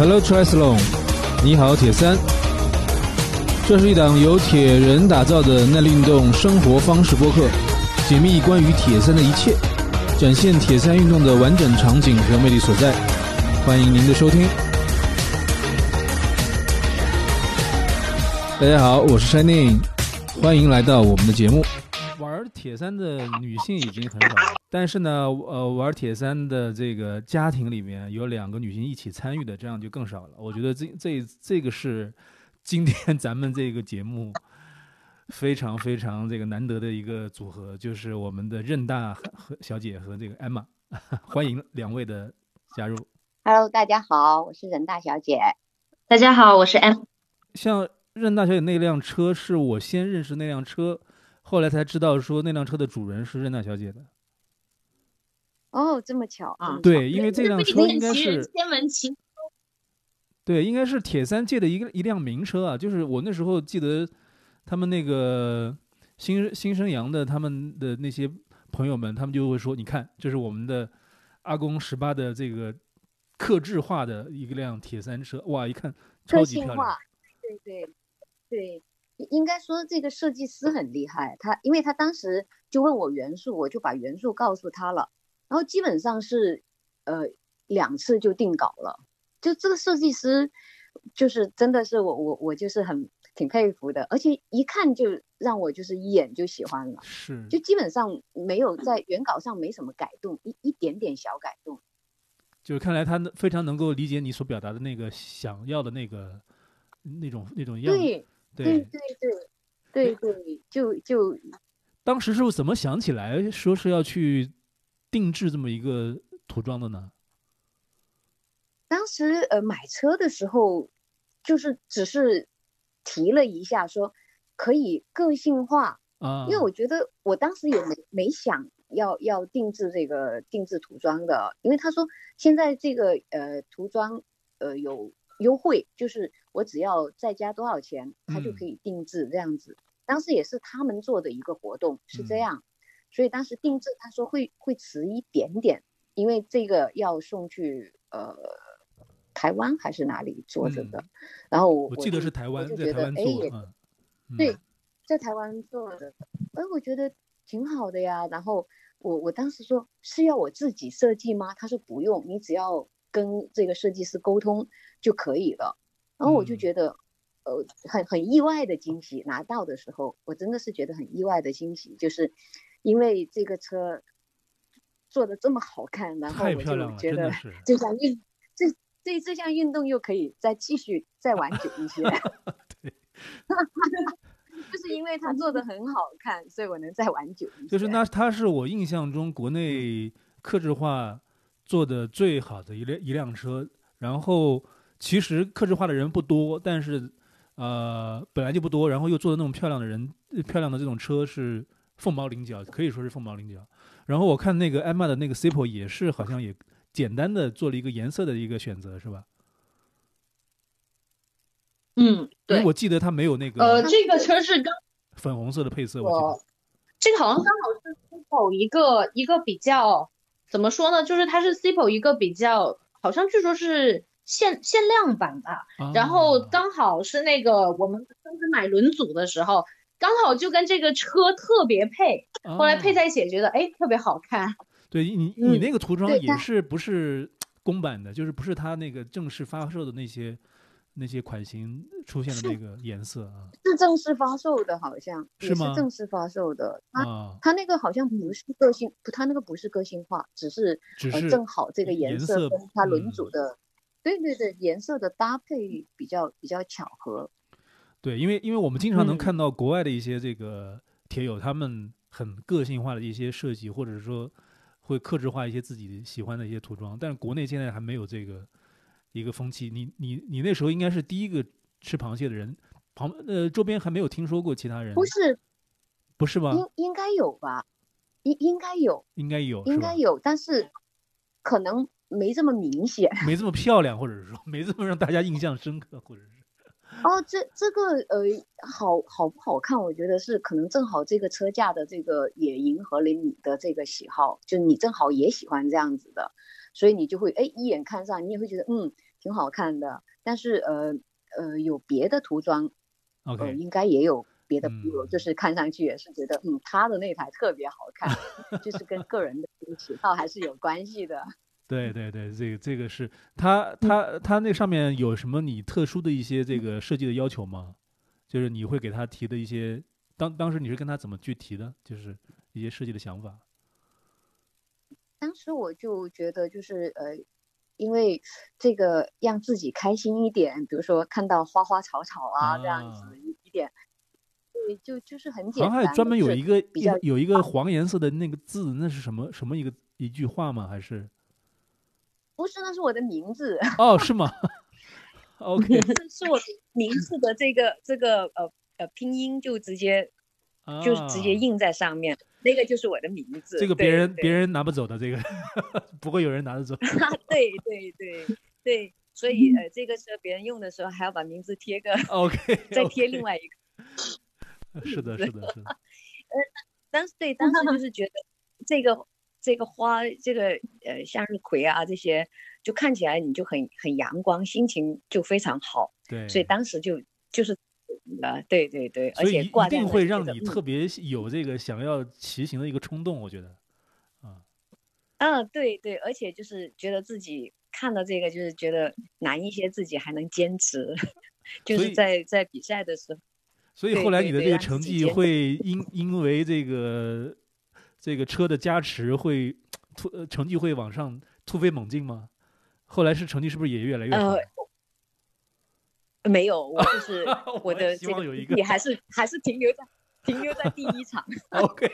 Hello Triathlon，你好铁三。这是一档由铁人打造的耐力运动生活方式播客，解密关于铁三的一切，展现铁三运动的完整场景和魅力所在。欢迎您的收听。大家好，我是 Shining，欢迎来到我们的节目。玩铁三的女性已经很少了，但是呢，呃，玩铁三的这个家庭里面有两个女性一起参与的，这样就更少了。我觉得这这这个是今天 咱们这个节目非常非常这个难得的一个组合，就是我们的任大和小姐和这个艾玛，欢迎两位的加入。Hello，大家好，我是任大小姐。大家好，我是 M。像任大小姐那辆车是我先认识那辆车，后来才知道说那辆车的主人是任大小姐的。哦，这么巧啊对，因为这辆车应该是天文奇对，应该是铁三界的一个一辆名车啊。就是我那时候记得他们那个新新生阳的他们的那些朋友们，他们就会说：“你看，这是我们的阿公十八的这个刻制化的一个辆铁三车，哇，一看超个级漂亮。对对对，应应该说这个设计师很厉害，他因为他当时就问我元素，我就把元素告诉他了，然后基本上是呃两次就定稿了。就这个设计师，就是真的是我我我就是很挺佩服的，而且一看就让我就是一眼就喜欢了。是，就基本上没有在原稿上没什么改动，一一点点小改动。就是看来他能非常能够理解你所表达的那个想要的那个那种那种样子。对对对，对对对对，就就当时是怎么想起来说是要去定制这么一个涂装的呢？当时呃买车的时候，就是只是提了一下说可以个性化，啊，因为我觉得我当时也没没想要要定制这个定制涂装的，因为他说现在这个呃涂装呃有优惠，就是我只要再加多少钱，他就嗯。可以定制这样子。当时也是他们做的一个活动是这嗯。样，所以当时定制他说会会迟一点点，因为这个要送去呃台湾还是哪里做这个，嗯然后我我记得是台湾，就觉得哎对，在台湾做的，哎，我觉得挺好的呀。然后我我当时说是要我自己设计吗？他说不用，你只要跟这个设计师沟通就可以了。然后我就嗯觉得，呃，很很意外的惊喜。拿到的时候，我真的是觉得很意外的惊喜，就是因为这个车做的这么好看，然后我就觉得。这项运这这这项运动又可以再继续再玩久一些。对，就是因为它做的很好看，所以我能再玩久一些。就是那它是我印象中国内克制化做的最好的一辆一辆车。然后其实克制化的人不多，但是呃本来就不多，然后又做的那种漂亮的人，呃漂亮的这种车是凤毛麟角，可以说是凤毛麟角。然后我看那个艾玛的那个 Cipo 也是好像也简单的做了一个颜色的一个选择，是吧？嗯，对，我记得它没有那个呃，这个车是刚粉红色的配色，我记得。这个好像刚好是 Cipo 一个一个比较怎么说呢？就是它是 Cipo 一个比较，好像据说是限限量版吧。然后啊刚好是那个我们当时买轮组的时候，刚好就跟这个车特别配，后来配啊在一起觉得哎特别好看。对你，你嗯那个涂装也是不是公版的，就是不是它那个正式发售的那些那些款型出现的那个颜色啊是正式发售的，好像也是是吗正式发售的。它啊，它那个好像不是个性，不，它那个不是个性化，只是呃只是正好这个颜色跟它轮组嗯的，对对对，颜色的搭配比较比较巧合。对，因为因为我们经常能嗯看到国外的一些这个铁友，他们很个性化的一些设计，或者是说会克制化一些自己喜欢的一些涂装，但是国内现在还没有这个一个风气。你你你那时候应该是第一个吃螃蟹的人，旁呃周边还没有听说过其他人，不是，不是吧？应应该有吧？应应该有，应该有，应该有，但是可能没这么明显。没这么漂亮，或者是说没这么让大家印象深刻，或者是哦，这这个呃，好好不好看？我觉得是可能正好这个车架的这个也迎合了你的这个喜好，就你正好也喜欢这样子的，所以你就会哎一眼看上，你也会觉得嗯，挺好看的，但是呃呃有别的涂装，呃 OK，应该也有别的朋友，嗯就是看上去也是觉得嗯他的那台特别好看，就是跟个人的这个喜好还是有关系的。对对对，这个这个是它它它那上面有什么你特殊的一些这个设计的要求吗？就是你会给他提的一些，当当时你是跟他怎么去提的？就是一些设计的想法。当时我就觉得就是呃，因为这个让自己开心一点，比如说看到花花草草啊这样啊子一一点，对，就就是很简好像单的，还专门有一个比较有一个黄颜色的那个字，那是什么什么一个一句话吗？还是不是那是我的名字，哦是吗？OK，是是我名字的这个这个呃呃拼音就直接 就是直接啊印在上面，那个就是我的名字。这个别人别人拿不走的，这个不会有人拿得走。对对对对，所以呃这个时候别人用的时候还要把名字贴个 OK，再贴另外一个。是的，是的，是的。当时对，当时就是觉得这个这个花，这个呃向日葵啊这些，就看起来你就很很阳光，心情就非常好，对，所以当时就就是呃对对对，而且挂在定会让你特别有这个想要骑行的一个冲动，我觉得。啊，嗯对对，而且就是觉得自己看到这个，就是觉得难一些，自己还能坚持，就是在在比赛的时候。所以后来你的这个成绩会因因为这个这个车的加持会突呃成绩会往上突飞猛进吗？后来是成绩是不是也越来越好呃？没有，我就 是我我的这个希望有一个成绩还是还是停留在停留在第一场。OK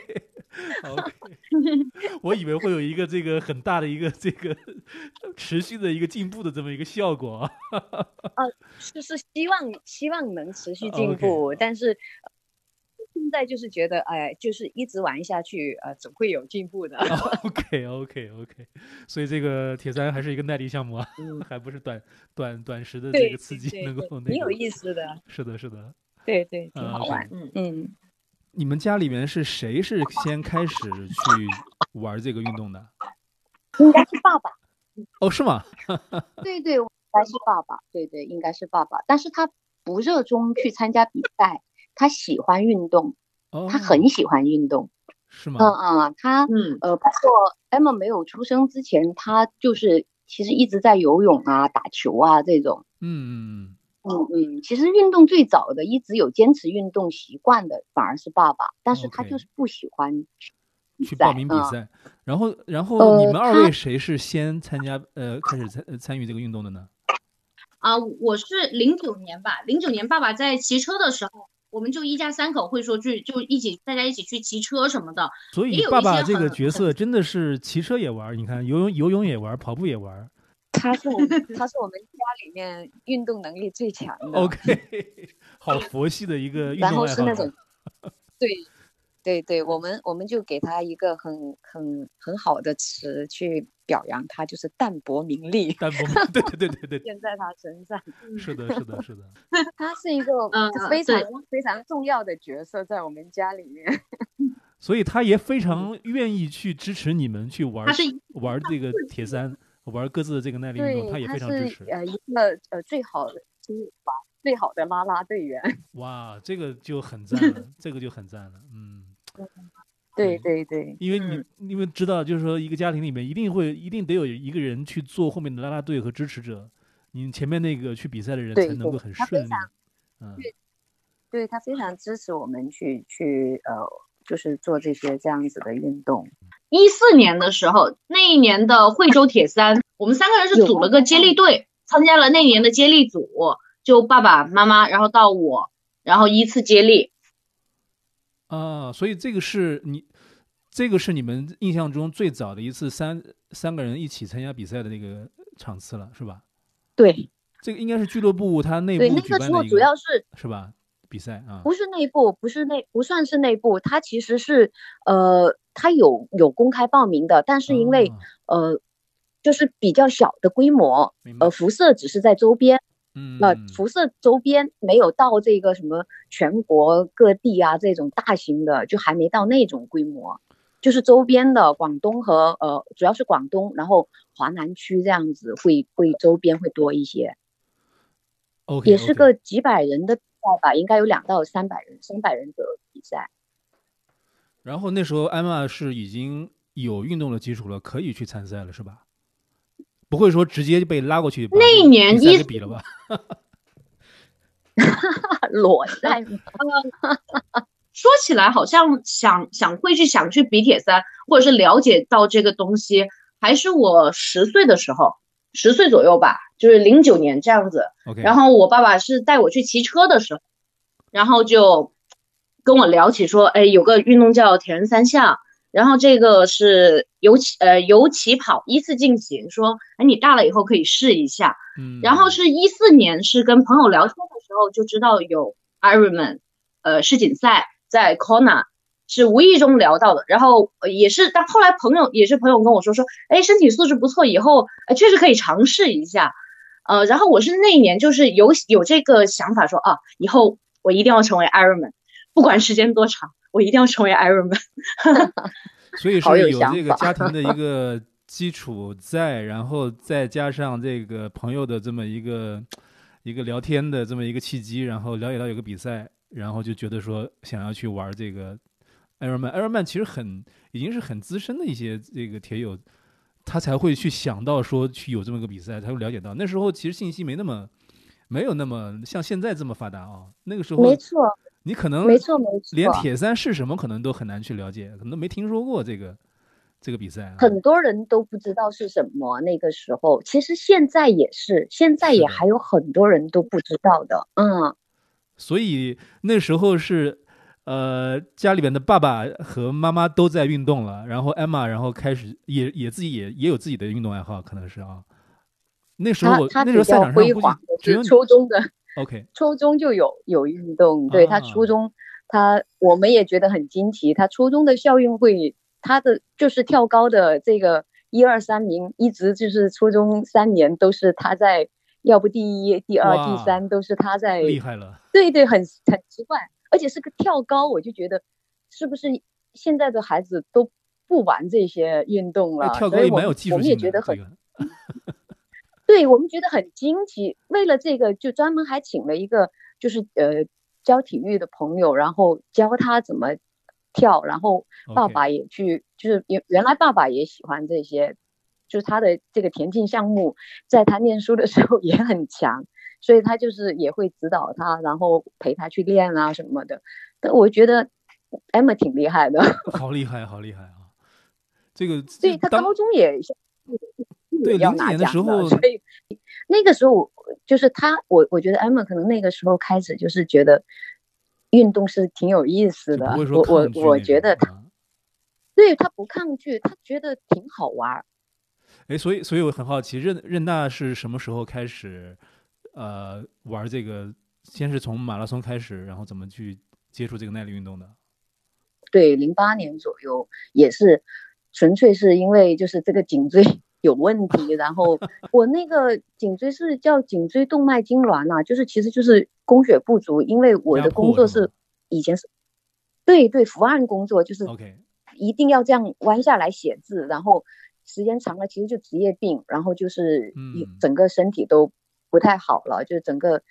我以为会有一个这个很大的一个这个持续的一个进步的这么一个效果啊。是是希望希望能持续进步，但是呃现在就是觉得，哎，就是一直玩下去，呃，总会有进步的。OK OK OK，所以这个铁三还是一个耐力项目啊，嗯，还不是短短短时的这个刺激能够对那个。挺有意思的，是的，是的。对对，挺啊好玩。嗯，嗯，你们家里面是谁是先开始去玩这个运动的？应该是爸爸。哦，是吗？对 对，应该是爸爸。对对，应该是爸爸。但是他不热衷去参加比赛，他喜欢运动，哦，他很喜欢运动。是吗？嗯嗯，他嗯呃，包括 Emma 没有出生之前，他就是其实一直在游泳啊、打球啊这种。嗯嗯嗯嗯，其实运动最早的一直有坚持运动习惯的，反而是爸爸，但是他就是不喜欢嗯，去报名比嗯赛。然后，然后呃你们二位谁是先参加呃开始参呃参与这个运动的呢？啊，我是零九年吧，零九年爸爸在骑车的时候，我们就一家三口会说去，就一起大家一起去骑车什么的。所以爸爸这个角色真的是骑车也玩儿，你看游泳游泳也玩儿，跑步也玩儿。他是我们 他是我们家里面运动能力最强的。OK，好佛系的一个运然动爱好然后是那种。，对，对对，我们我们就给他一个很很很好的词去表扬他，就是淡泊名利淡泊，对对对对对，现在他身上，是的，是的，是的。他是一个嗯非常对非常重要的角色在我们家里面。所以他也非常愿意去支持你们去玩儿玩儿这个铁三，玩儿各自的这个耐力运动，他，也非常支持。呃一个呃最好的就是把最好的拉拉队员。哇，这个就很赞了，这个就很赞了，嗯。对对对对，因为你因为知道，就是说一个家庭里面一定会一定得有一个人去做后面的啦啦队和支持者，你前面那个去比赛的人才能够很顺利。嗯，对他非常支持我们去去呃就是做这些这样子的运动。一四年的时候，那一年的惠州铁三，我们三个人是组了个接力队，参加了那年的接力组，就爸爸妈妈，然后到我，然后依次接力。啊，所以这个是你，这个是你们印象中最早的一次三三个人一起参加比赛的那个场次了，是吧？对这个应该是俱乐部它内部对，部那个时候主要是是吧？比赛啊，不是内部，不是内不算是内部，它其实是呃它有有公开报名的，但是因为、啊呃就是比较小的规模，呃辐射只是在周边。嗯，那嗯辐射周边没有到这个什么全国各地啊这种大型的，就还没到那种规模，就是周边的广东和呃，主要是广东，然后华南区这样子会会周边会多一些。OK，也是个几百人的比赛吧，应该有两到三百人，三百人的比赛。然后那时候艾玛是已经有运动的基础了，可以去参赛了，是吧？不会说直接就被拉过去把那一年一给比了吧？裸赛吗 说起来好像想想会去想去比铁三，或者是了解到这个东西，还是我十岁的时候，十岁左右吧，就是零九年这样子。然后我爸爸是带我去骑车的时候，然后就跟我聊起说，哎，有个运动叫铁人三项，然后这个是由起呃由起跑依次进行，说，哎，你大了以后可以试一下。嗯，然后是一四年是跟朋友聊天的时候就知道有 Ironman，呃世锦赛在 Kona。是无意中聊到的，然后呃也是，但后来朋友也是朋友跟我说说，哎，身体素质不错，以后呃确实可以尝试一下。呃，然后我是那一年就是有有这个想法说啊，以后我一定要成为 Ironman，不管时间多长，我一定要成为 Ironman。所以说有这个家庭的一 个基础在，然后再加上这个朋友的这么一个一个聊天的这么一个契机，然后了解到有个比赛，然后就觉得说想要去玩这个 Ironman。Ironman 其实很已经是很资深的一些这个铁友，他才会去想到说去有这么个比赛，才会了解到。那时候其实信息没那么没有那么像现在这么发达啊。那个时候没错，你可能没错，没错。连铁三是什么可能都很难去了解，可能都没听说过这个这个比赛、啊。很多人都不知道是什么。那个时候，其实现在也是，现在也还有很多人都不知道的。嗯，所以那时候是呃家里边的爸爸和妈妈都在运动了，然后艾玛然后开始也也自己也也有自己的运动爱好，可能是啊。那时候他他那时候赛场上估计只有初中的，OK 初中就有有运动。对他啊初中，他我们也觉得很惊奇。他初中的校运会，他的就是跳高的这个一二三名，一直就是初中三年都是他在，要不第一、第二、第三都是他在。厉害了，对对，很很奇怪，而且是个跳高，我就觉得是不是现在的孩子都不玩这些运动了？哎跳高我们也蛮有技术我们也，觉得很这个对我们觉得很惊奇，为了这个就专门还请了一个就是呃教体育的朋友，然后教他怎么跳，然后爸爸也去，就是原原来爸爸也喜欢这些，就是他的这个田径项目，在他念书的时候 也很强，所以他就是也会指导他，然后陪他去练啊什么的。但我觉得 Emma 挺厉害的，好厉害，好厉害啊！这个所以他高中也 对要零几年的拿奖的，时候所以那个时候就是他，我我觉得 Emma 可能那个时候开始就是觉得运动是挺有意思的我我我觉得他啊对他不抗拒，他觉得挺好玩儿。哎，所以所以我很好奇，任任大是什么时候开始呃玩这个？先是从马拉松开始，然后怎么去接触这个耐力运动的？对，零八年左右也是，纯粹是因为就是这个颈椎有问题，然后 我那个颈椎是叫颈椎动脉痉挛呐、就是其实就是供血不足，因为我的工作是以前是，对对，伏案工作就是 OK，一定要这样弯下来写字，然后时间长了其实就职业病，然后就是一嗯。整个身体都不太好了，就整个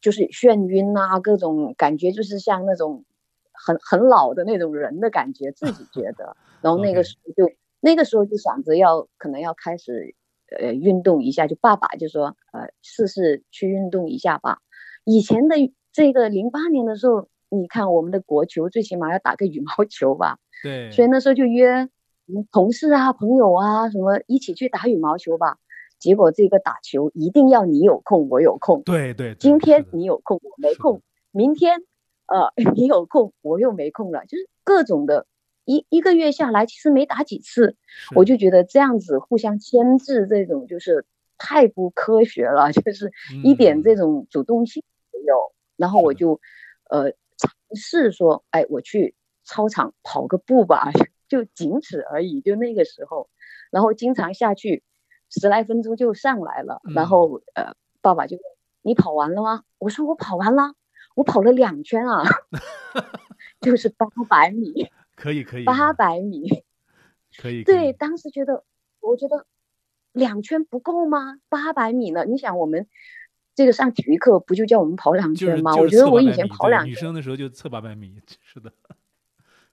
就是眩晕啊，各种感觉就是像那种很很老的那种人的感觉，自己觉得。然后那个时候就那个时候就想着要可能要开始呃运动一下，就爸爸就说呃试试去运动一下吧。以前的这个零八年的时候，你看我们的国球最起码要打个羽毛球吧，对，所以那时候就约嗯同事啊、朋友啊什么一起去打羽毛球吧。结果这个打球一定要你有空，我有空。对对，对今天你有空，我没空；明天呃 你有空，我又没空了，就是各种的。一一个月下来，其实没打几次，我就觉得这样子互相牵制，这种就是太不科学了，就是一点这嗯种主动性没有。然后我就呃尝试说，哎，我去操场跑个步吧，就仅此而已。就那个时候，然后经常下去十来分钟就上来了，然嗯后呃，爸爸就问你跑完了吗？我说我跑完了，我跑了两圈啊，就是八百米，可以可以，八百米。可以，对，当时觉得，我觉得两圈不够吗？八百米呢？你想我们这个上体育课不就叫我们跑两圈吗？就是测我觉得我以800米对前跑两圈，女生的时候就测八百米，是的，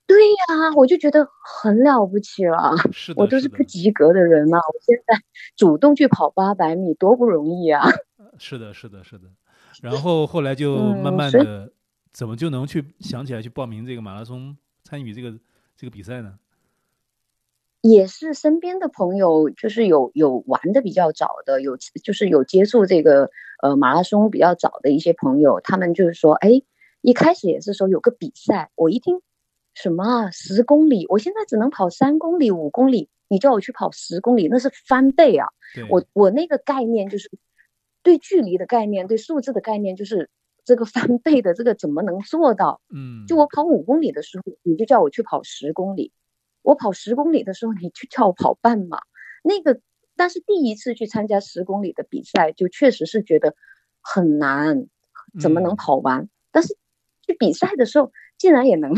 对呀、我就觉得很了不起了。是的，我都是不及格的人呐、我现在主动去跑八百米，多不容易啊！是的，是的，是的。然后后来就慢慢的，怎么就能去想起来去报名这个马拉松，参与这个这个比赛呢？也是身边的朋友，就是有有玩的比较早的，有就是有接触这个呃马拉松比较早的一些朋友，他们就是说，哎，一开始也是说有个比赛，我一听什么啊十公里，我现在只能跑三公里、五公里，你叫我去跑十公里，那是翻倍啊！我我那个概念就是对距离的概念，对数字的概念，就是这个翻倍的这个怎么能做到？嗯，就我跑五公里的时候，你就叫我去跑十公里；我跑十公里的时候，你就叫我跑半马。那个，但是第一次去参加十公里的比赛，就确实是觉得很难，怎么能嗯跑完？但是去比赛的时候，竟然也能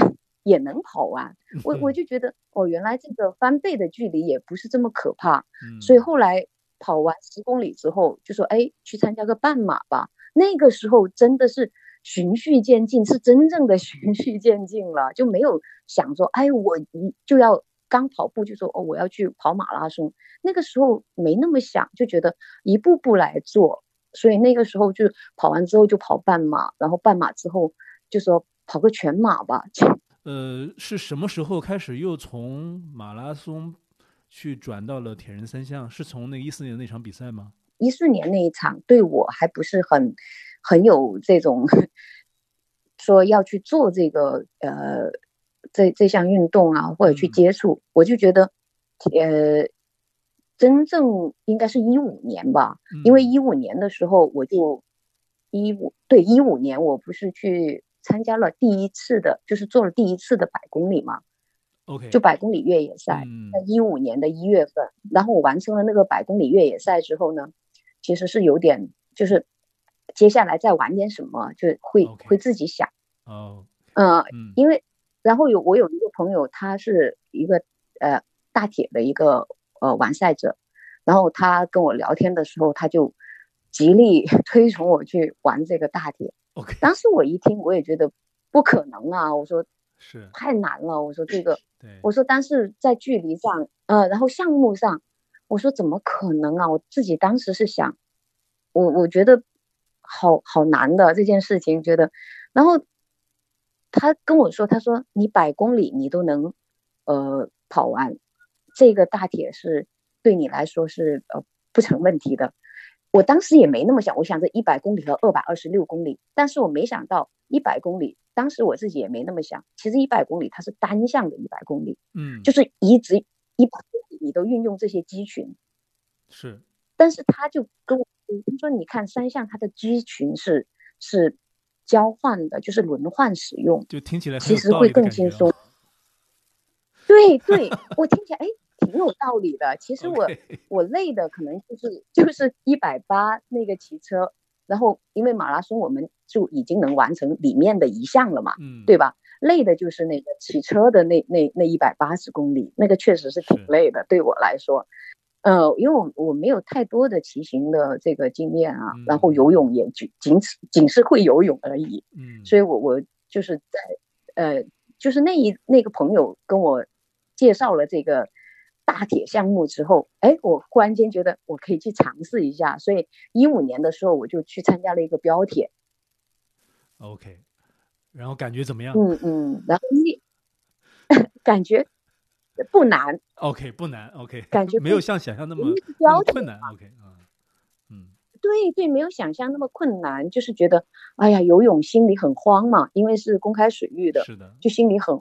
也能跑完，我我就觉得哦，原来这个翻倍的距离也不是这么可怕。嗯所以后来跑完十公里之后，就说哎，去参加个半马吧。那个时候真的是循序渐进，是真正的循序渐进了，就没有想说哎，我一就要刚跑步就说哦，我要去跑马拉松。那个时候没那么想，就觉得一步步来做。所以那个时候就跑完之后就跑半马，然后半马之后就说跑个全马吧。呃，是什么时候开始又从马拉松去转到了铁人三项？是从那一四年那场比赛吗？一四年那一场对我还不是很很有这种说要去做这个呃这这项运动啊，或者去嗯。接触，我就觉得呃真正应该是一五年吧，因为嗯。一五年的时候我就一五对一五年我不是去参加了第一次的，就是做了第一次的百公里嘛，OK。就百公里越野赛。嗯在一五年的一月份，然后我完成了那个百公里越野赛之后呢，其实是有点就是接下来再玩点什么，就会会自己想，哦。嗯、嗯。因为然后有我有一个朋友，他是一个呃大铁的一个呃完赛者，然后他跟我聊天的时候，他就极力 推崇我去玩这个大铁。OK 当时我一听，我也觉得不可能啊，我说是。太难了，我说这个。对。我说，但是在距离上，呃，然后项目上，我说怎么可能啊？我自己当时是想，我我觉得好好难的这件事情，觉得，然后他跟我说，他说你百公里你都能呃跑完，这个大铁是对你来说是呃不成问题的。我当时也没那么想，我想着一百公里和二百二十六公里，但是我没想到一百公里，当时我自己也没那么想。其实一百公里它是单向的一百公里，嗯就是一直一百公里你都运用这些肌群，是但是他就跟我说，你看三项它的肌群是是交换的，就是轮换使用，就听起来其实会更轻松。对对，我听起来哎挺有道理的。其实我我累的可能就是就是一百八那个骑车，然后因为马拉松我们就已经能完成里面的一项了嘛，嗯对吧？累的就是那个骑车的那那那一百八十公里，那个确实是挺累的，对我来说。呃，因为我我没有太多的骑行的这个经验啊，然后嗯。游泳也仅仅此仅是会游泳而已，嗯。所以我我就是在呃，就是那一那个朋友跟我介绍了这个大铁项目之后，哎，我忽然间觉得我可以去尝试一下，所以一五年的时候我就去参加了一个标铁，OK，然后感觉怎么样嗯嗯，然后你 感觉不难，？OK 不难 OK，感觉 没有像想象那么困难 OK 啊嗯对对，没有想象那么困难，就是觉得哎呀，游泳心里很慌嘛，因为是公开水域的，是的就心里很，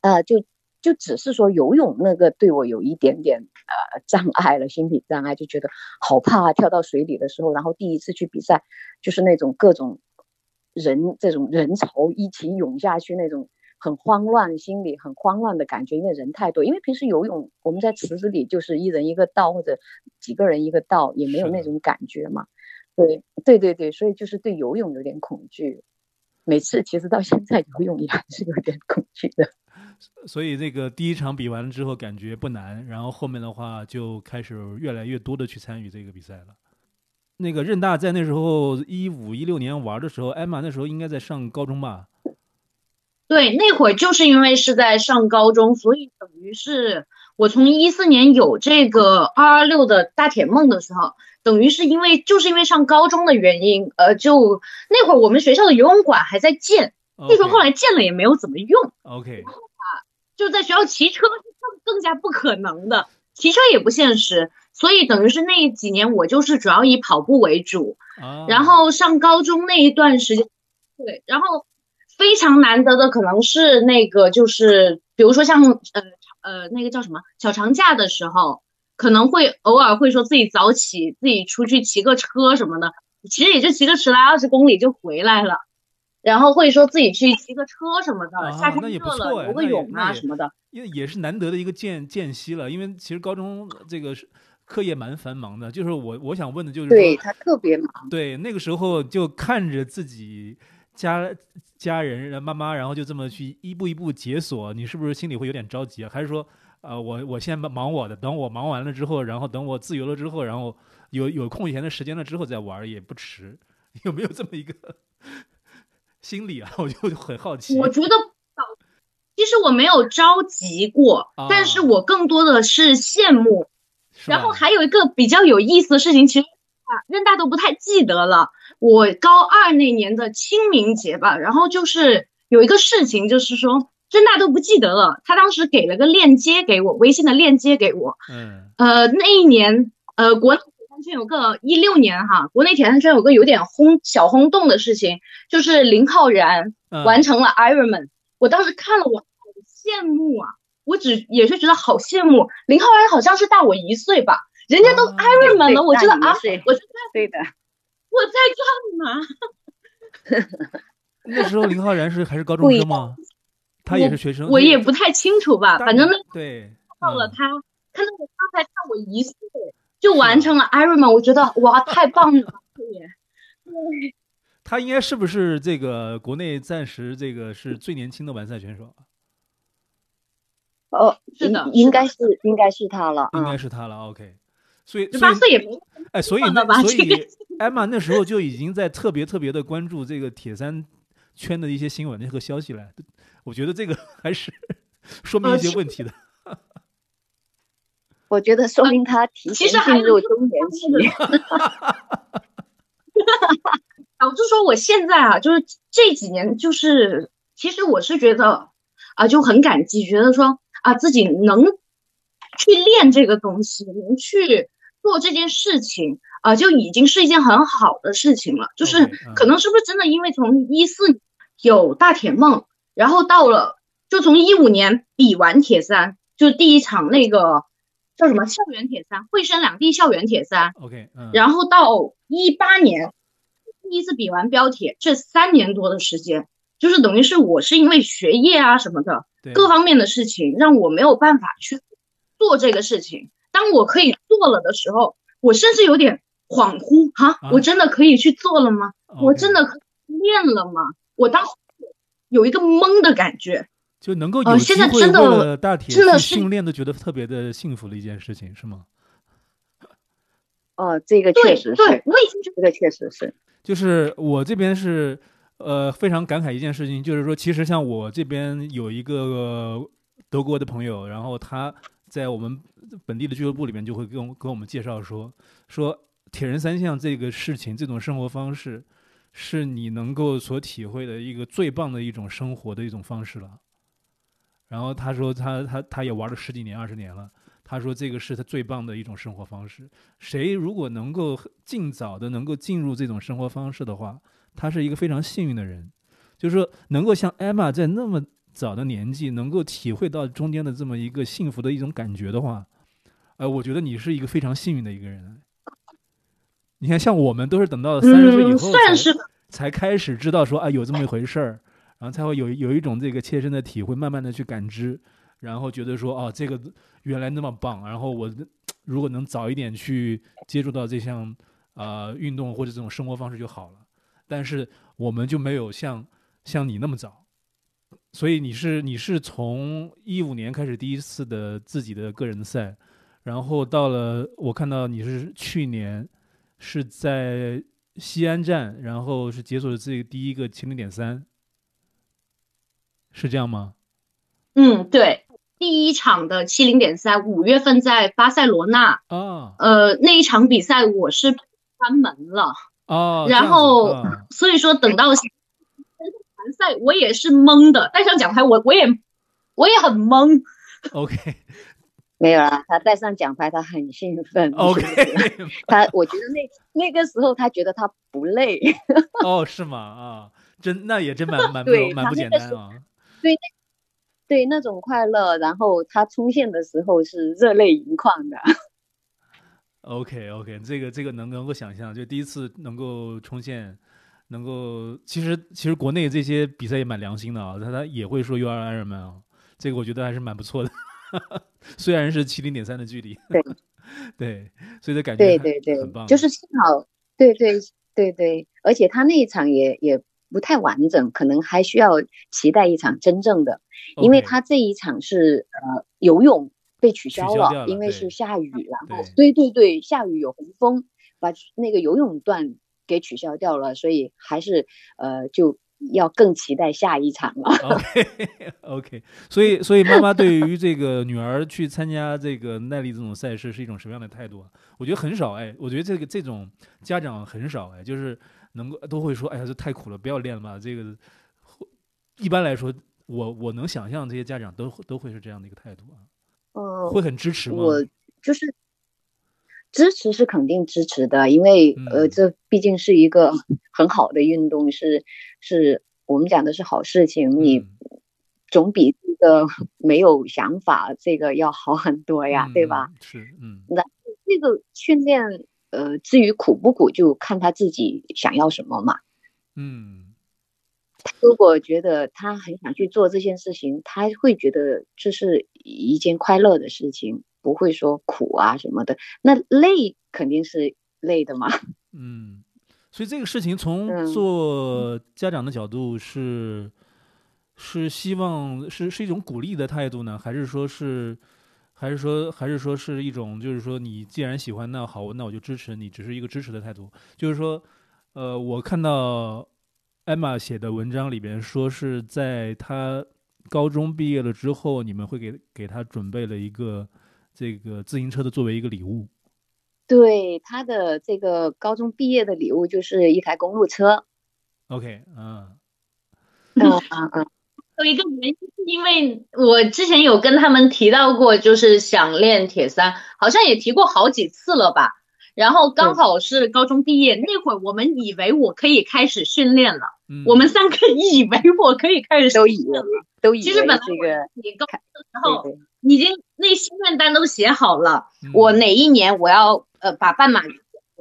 呃，就就只是说游泳那个对我有一点点呃障碍了，心理障碍，就觉得好怕、啊、跳到水里的时候，然后第一次去比赛，就是那种各种人这种人潮一起涌下去那种。很慌乱，心里很慌乱的感觉，因为人太多。因为平时游泳，我们在池子里就是一人一个道，或者几个人一个道，也没有那种感觉嘛。对对对对，所以就是对游泳有点恐惧。每次其实到现在游泳也还是有点恐惧的。所以这个第一场比完了之后感觉不难，然后后面的话就开始越来越多的去参与这个比赛了。那个任大在那时候一五一六年玩的时候，艾玛那时候应该在上高中吧？对，那会儿就是因为是在上高中，所以等于是我从一四年有这个二二六的大铁梦的时候，等于是因为就是因为上高中的原因，呃，就那会儿我们学校的游泳馆还在建，那时候后来建了也没有怎么用。OK，啊就在学校骑车是更更加不可能的，骑车也不现实，所以等于是那几年我就是主要以跑步为主，啊，然后上高中那一段时间，对，然后非常难得的可能是那个就是比如说像呃呃那个叫什么小长假的时候，可能会偶尔会说自己早起，自己出去骑个车什么的，其实也就骑个十来二十公里就回来了。然后会说自己去骑个车什么的，啊夏天热了游个泳啊什么的。因为也是难得的一个间间隙了，因为其实高中这个是课业蛮繁忙的，就是我我想问的就是对他特别忙，对，那个时候就看着自己家家人、然后妈妈，然后就这么去一步一步解锁，你是不是心里会有点着急啊？还是说，呃，我我现在忙我的，等我忙完了之后，然后等我自由了之后，然后有有空闲的时间了之后再玩也不迟，有没有这么一个 心理啊？我就很好奇。我觉得，其实我没有着急过，啊但是我更多的是羡慕。然后还有一个比较有意思的事情，其实啊，任大都不太记得了。我高二那年的清明节吧，然后就是有一个事情，就是说任大都不记得了。他当时给了个链接给我，微信的链接给我。嗯呃，那一年，呃，国内铁三圈有个一六年哈，国内铁三圈有个有点轰小轰动的事情，就是林浩然嗯完成了 Ironman。我当时看了，我好羡慕啊！我只也是觉得好羡慕。林浩然好像是大我一岁吧，人家都啊 Ironman 了，对我觉得啊我在对的，我在干嘛？那时候林浩然是还是高中生吗？他也是学生，我也不太清楚吧，反正那对嗯到了他，看到我他才大我一岁，就完成了 Ironman，我觉得哇，太棒了！对 他应该是不是这个国内暂时这个是最年轻的完赛选手啊？哦，是的应应该是是应该是他了，应该嗯，是他了。OK，所以八岁也没哎，所以所这个以艾玛那时候就已经在特别特别的关注这个铁三圈的一些新闻和消息了。我觉得这个 还是说明一些问题的。我觉得说明他提前其实还进入中年期，导致说我现在啊，就是这几年，就是其实我是觉得啊，就很感激，觉得说啊自己能去练这个东西，能去做这件事情啊，就已经是一件很好的事情了。就是可能是不是真的因为从一四有大铁梦，然后到了就从一五年比完铁三，就第一场那个叫什么校园铁三，惠申两地校园铁三，OK，嗯，然后到一八年第一次比完标铁，这三年多的时间，就是等于是我是因为学业啊什么的对各方面的事情，让我没有办法去做这个事情。当我可以做了的时候，我甚至有点恍惚哈啊，我真的可以去做了吗？我真的可以练了吗？我当时有一个懵的感觉。就能够呃有机会现在真的为了大铁去真的是训练，都觉得特别的幸福的一件事情，是吗？哦，这个确实对是，，我已经觉得这个确实是，就是我这边是呃非常感慨一件事情，就是说，其实像我这边有一个德国的朋友，然后他在我们本地的俱乐部里面就会跟我跟我们介绍说，说铁人三项这个事情，这种生活方式，是你能够所体会的一个最棒的一种生活的一种方式了。然后他说他他他也玩了十几年二十年了，他说这个是他最棒的一种生活方式。谁如果能够尽早的能够进入这种生活方式的话，他是一个非常幸运的人。就是说，能够像艾玛在那么早的年纪能够体会到中间的这么一个幸福的一种感觉的话，呃，我觉得你是一个非常幸运的一个人。你看，像我们都是等到三十岁以嗯，后才、算是才开始知道说啊有这么一回事儿，然后才会有有一种这个切身的体会，慢慢的去感知，然后觉得说哦这个原来那么棒，然后我如果能早一点去接触到这项呃运动或者这种生活方式就好了。但是我们就没有像像你那么早，所以你是你是从一五年开始第一次的自己的个人赛，然后到了我看到你是去年是在西安站，然后是解锁了自己第一个七零点三，是这样吗？嗯，对，第一场的七零点三，五月份在巴塞罗那，啊。呃，那一场比赛我是关门了，啊，然后所以说等到完赛我也是懵的，带上奖牌我我也我也很懵，OK 没有啦，他带上奖牌，他很兴奋。OK 他我觉得那那个时候他觉得他不累，哦，是吗？啊，真那也真蛮 蛮不对蛮不简单啊。对那种快乐，然后他冲线的时候是热泪盈眶的。OK OK，这个这个能能够想象，就第一次能够冲线，能够其实其实国内这些比赛也蛮良心的啊，他他也会说 U R Ironman 啊，这个我觉得还是蛮不错的，虽然是七零点三的距离，对对，所以这感觉很对对对很棒，，就是幸好，对对对对，而且他那一场也也不太完整，可能还需要期待一场真正的，因为他这一场是呃游泳被取消了，消了因为是下雨，然后对对对对，下雨有洪峰，把那个游泳段给取消掉了，所以还是呃就要更期待下一场了。OK OK，所以所以妈妈对于这个女儿去参加这个耐力这种赛事是一种什么样的态度啊？我觉得很少哎，我觉得这个这种家长很少哎，就是能够都会说，哎呀，这太苦了，不要练了吧。这个一般来说，我我能想象这些家长都都会是这样的一个态度啊，嗯，会很支持吗？我就是支持是肯定支持的，因为、呃，嗯这毕竟是一个 很好的运动，是是我们讲的是好事情，你嗯总比这个没有想法这个要好很多呀，对吧？？嗯是，嗯那这个训练，呃，至于苦不苦，就看他自己想要什么嘛。嗯如果觉得他很想去做这件事情，他会觉得这是一件快乐的事情，不会说苦啊什么的。那累肯定是累的嘛。嗯，所以这个事情从嗯做家长的角度是。是希望是是一种鼓励的态度呢，还是说是，还是说还是说是一种就是说你既然喜欢那好，那我就支持你，只是一个支持的态度。就是说，呃，我看到艾玛写的文章里边说是在他高中毕业了之后，你们会给给他准备了一个这个自行车的作为一个礼物。对他的这个高中毕业的礼物就是一台公路车。OK，嗯嗯嗯嗯，有一个原因是因为我之前有跟他们提到过，就是想练铁三，好像也提过好几次了吧。然后刚好是高中毕业那会儿，我们以为我可以开始训练了，嗯，我们三个以为我可以开始都以为训练了。都以为其实本来这个你高中的时候已经那心愿单都写好了，嗯。我哪一年我要呃把半马回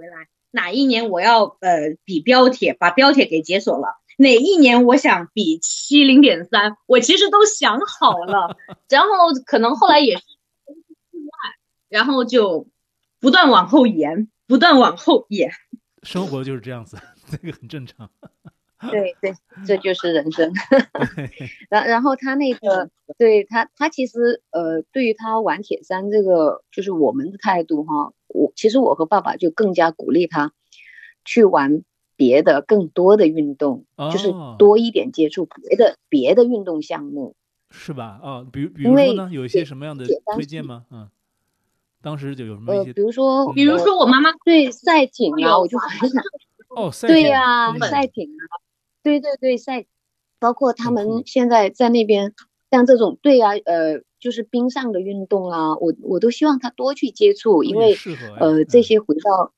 来，哪一年我要呃比标铁，把标铁给解锁了，哪一年我想比七零点三，我其实都想好了，然后可能后来也是意外，然后就不断往后延，不断往后延。生活就是这样子，这个很正常。对对，这就是人生。然然后他那个，对他他其实呃，对于他玩铁三这个，就是我们的态度哈。我其实我和爸爸就更加鼓励他去玩别的更多的运动，就是哦多一点接触别的别的运动项目。是吧？啊，比如比如说呢，有一些什么样的推荐吗？嗯，当时就有什么呃，一些比如说，比如说我妈妈对赛艇啊，我就很想。哦，赛艇对呀、嗯赛艇啊，对对对，赛，包括他们现在在那边，像这种对呀、呃，就是冰上的运动啊，我我都希望他多去接触，因为适合哎呃，这嗯些回到，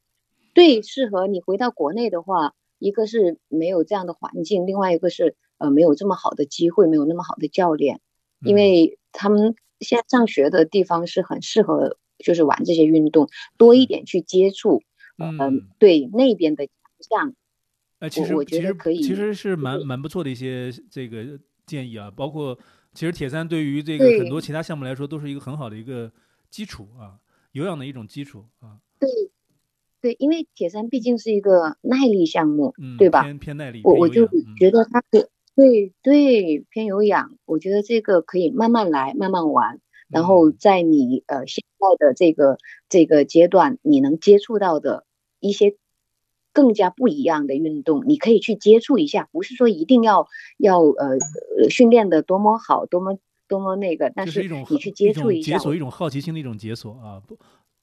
对，适合你回到国内的话，一个是没有这样的环境，另外一个是呃没有这么好的机会，没有那么好的教练，因嗯为他们现在上学的地方是很适合就是玩这些运动，多一点去接触，嗯、嗯，对那边的强项。哎，其实我觉得可以其实是蛮蛮不错的一些这个建议啊，包括其实铁三对于这个很多其他项目来说都是一个很好的一个基础啊，有氧的一种基础啊，对，对，因为铁三毕竟是一个耐力项目，嗯，对吧偏偏耐力，我我就觉得它可以对对，偏有氧，我觉得这个可以慢慢来，慢慢玩。然后在你呃现在的这个这个阶段，你能接触到的一些更加不一样的运动，你可以去接触一下。不是说一定要要呃训练的多么好，多么多么那个，但是你去接触一下，解锁一种好奇心的一种解锁啊！不，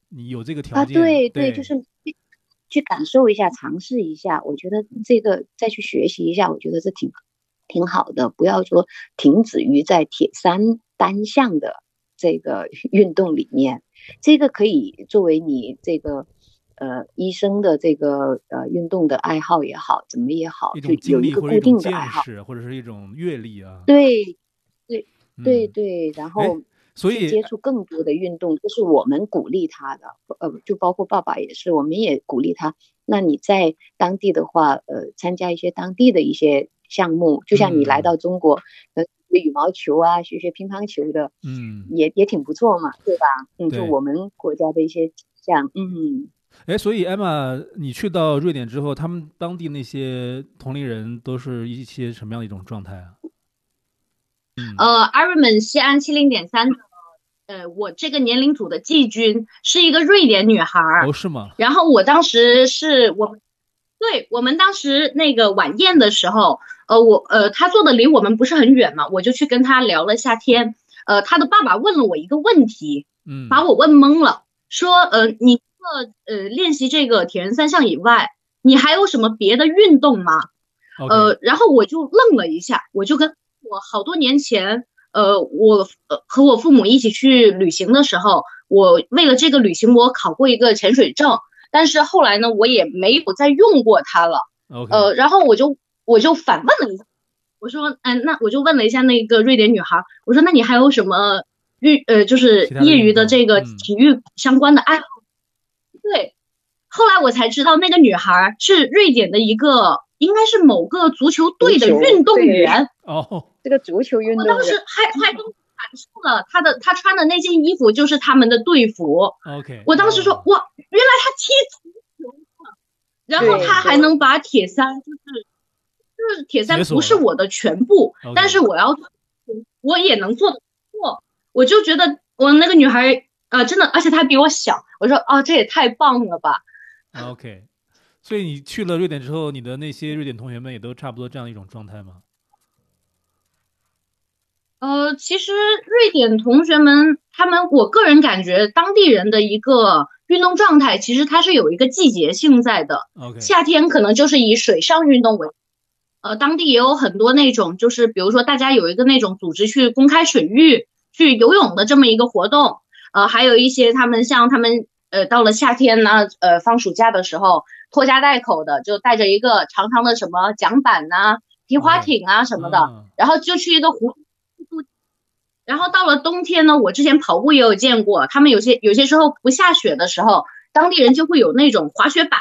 你有这个条件啊，对对，就是去感受一下，尝试一下。我觉得这个再去学习一下，我觉得这挺挺好的。不要说停止于在铁三单项的。这个 运动里面，这个可以作为你这个呃医生的这个呃运动的爱好也好，怎么也好，就有一个固定的爱好，或者是一种阅历啊。对对对对，然后所以接触更多的运动，这是我们鼓励他的。呃，就包括爸爸也是，我们也鼓励他。那你在当地的话，呃，参加一些当地的一些项目，就像你来到中国，呃。羽毛球啊，学学乒乓球的，嗯，也也挺不错嘛，对吧？嗯，就我们国家的一些像，嗯，哎，所以艾玛，你去到瑞典之后，他们当地那些同龄人都是一些什么样的一种状态啊？呃，Ironman 西安七零点三的，呃，我这个年龄组的季军是一个瑞典女孩，哦，是吗？然后我当时是我。对我们当时那个晚宴的时候，呃，我呃，他坐的离我们不是很远嘛，我就去跟他聊了下天。呃，他的爸爸问了我一个问题，嗯，把我问懵了，说，呃，你除了呃练习这个铁人三项以外，你还有什么别的运动吗？呃，然后我就愣了一下，我就跟我好多年前，呃，我呃和我父母一起去旅行的时候，我为了这个旅行，我考过一个潜水证。但是后来呢，我也没有再用过它了。呃，然后我就我就反问了一下，我说，嗯，那我就问了一下那个瑞典女孩，我说，那你还有什么运呃，就是业余的这个体育相关的爱好？对，后来我才知道那个女孩是瑞典的一个，应该是某个足球队的运动员。哦，这个足球运动员。我当时还还都感受了她的，她穿的那件衣服就是他们的队服。OK，我当时说，哇。原来他踢足球然后他还能把铁三，就是就是铁三不是我的全部，但是我要我也能做得过，我就觉得我那个女孩呃真的，而且她比我小，我说啊这也太棒了吧。OK，所以你去了瑞典之后，你的那些瑞典同学们也都差不多这样一种状态吗？呃，其实瑞典同学们他们，我个人感觉当地人的一个。运动状态其实它是有一个季节性在的。夏天可能就是以水上运动为，呃，当地也有很多那种，就是比如说大家有一个那种组织去公开水域去游泳的这么一个活动，呃，还有一些他们像他们呃到了夏天呢，呃放暑假的时候拖家带口的就带着一个长长的什么桨板呐、皮划艇啊什么的，然后就去一个湖。然后到了冬天呢，我之前跑步也有见过，他们有些有些时候不下雪的时候，当地人就会有那种滑雪板，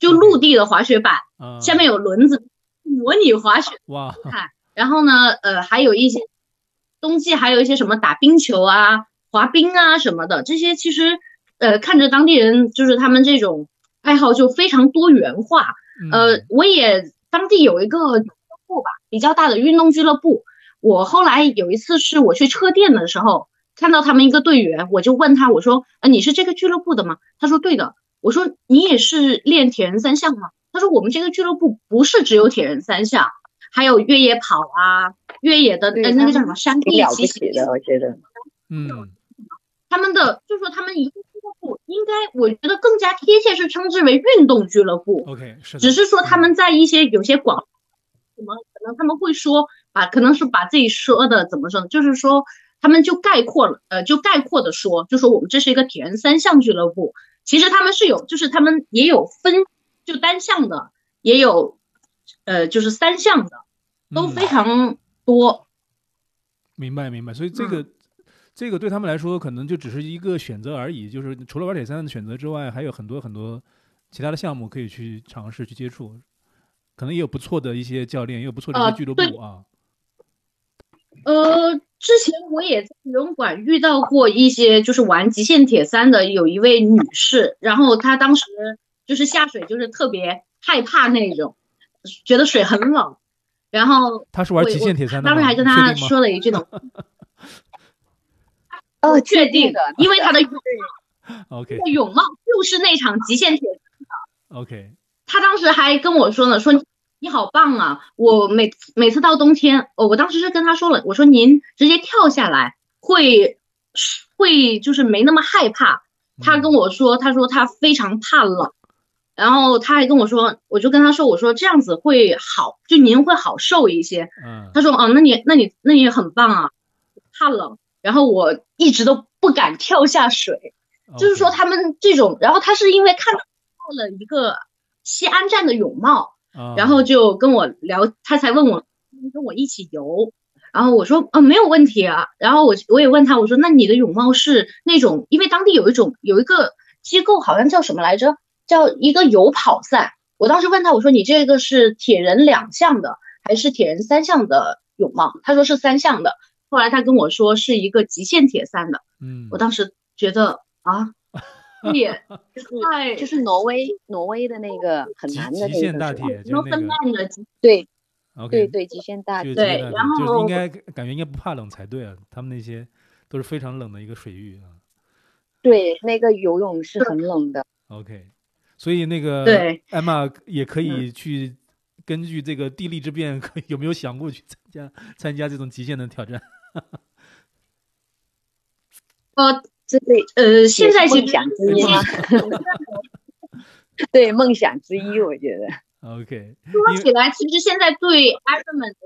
就陆地的滑雪板，下面有轮子，模拟滑雪。哇！然后呢，呃，还有一些冬季还有一些什么打冰球啊、滑冰啊什么的，这些其实呃看着当地人就是他们这种爱好就非常多元化。呃，我也当地有一个俱乐部吧，比较大的运动俱乐部。我后来有一次是我去车店的时候，看到他们一个队员，我就问他，我说，呃，你是这个俱乐部的吗？他说对的。我说你也是练铁人三项吗？他说我们这个俱乐部不是只有铁人三项，还有越野跑啊，越野的呃那个叫什么山地骑行的，我觉得，嗯，他们的就说他们一个俱乐部应该，我觉得更加贴切是称之为运动俱乐部。OK，是只是说他们在一些有些广。什么可能他们会说把可能是把自己说的怎么说呢？就是说他们就概括了，呃，就概括的说，就说我们这是一个铁人三项俱乐部。其实他们是有，就是他们也有分就单项的，也有呃就是三项的，都非常多。明白明白，所以这个这个对他们来说可能就只是一个选择而已，就是除了玩铁三的选择之外，还有很多很多其他的项目可以去尝试去接触。可能也有不错的一些教练，也有不错的一些俱乐部啊。呃，之前我也在游泳馆遇到过一些就是玩极限铁三的，有一位女士，然后她当时就是下水就是特别害怕那种，觉得水很冷，然后他是玩我极限铁三的？当时还跟他说了一句呢，哦，确定的，因为他的 OK 泳帽就是那场极限铁 OK，他当时还跟我说呢，说你好棒啊！我每每次到冬天，哦，我当时是跟他说了，我说您直接跳下来会会就是没那么害怕。他跟我说，他说他非常怕冷，然后他还跟我说，我就跟他说，我说这样子会好，就您会好受一些。嗯他说，哦，那你那你那你也很棒啊，怕冷。然后我一直都不敢跳下水，就是说他们这种，然后他是因为看到了一个西安站的泳帽。啊然后就跟我聊，他才问我跟我一起游，然后我说啊没有问题啊，然后我我也问他我说那你的泳帽是那种，因为当地有一种有一个机构好像叫什么来着，叫一个游跑赛，我当时问他我说你这个是铁人两项的还是铁人三项的泳帽？他说是三项的，后来他跟我说是一个极限铁三的，嗯我当时觉得啊，也就是太就是挪威挪威的那个很难的极限大铁就诺芬是那个的对 OK 对对极限大铁对然后应该感觉应该不怕冷才对啊，他们那些都是非常冷的一个水域啊。对那个游泳是很冷的。OK，所以那个对艾玛也可以去根据这个地利之便，可有没有想过去参加参加这种极限的挑战？哦这对呃，现在其实梦想之一吗？对梦想之一，我觉得。OK，说起来，其实现在对 Ironman 的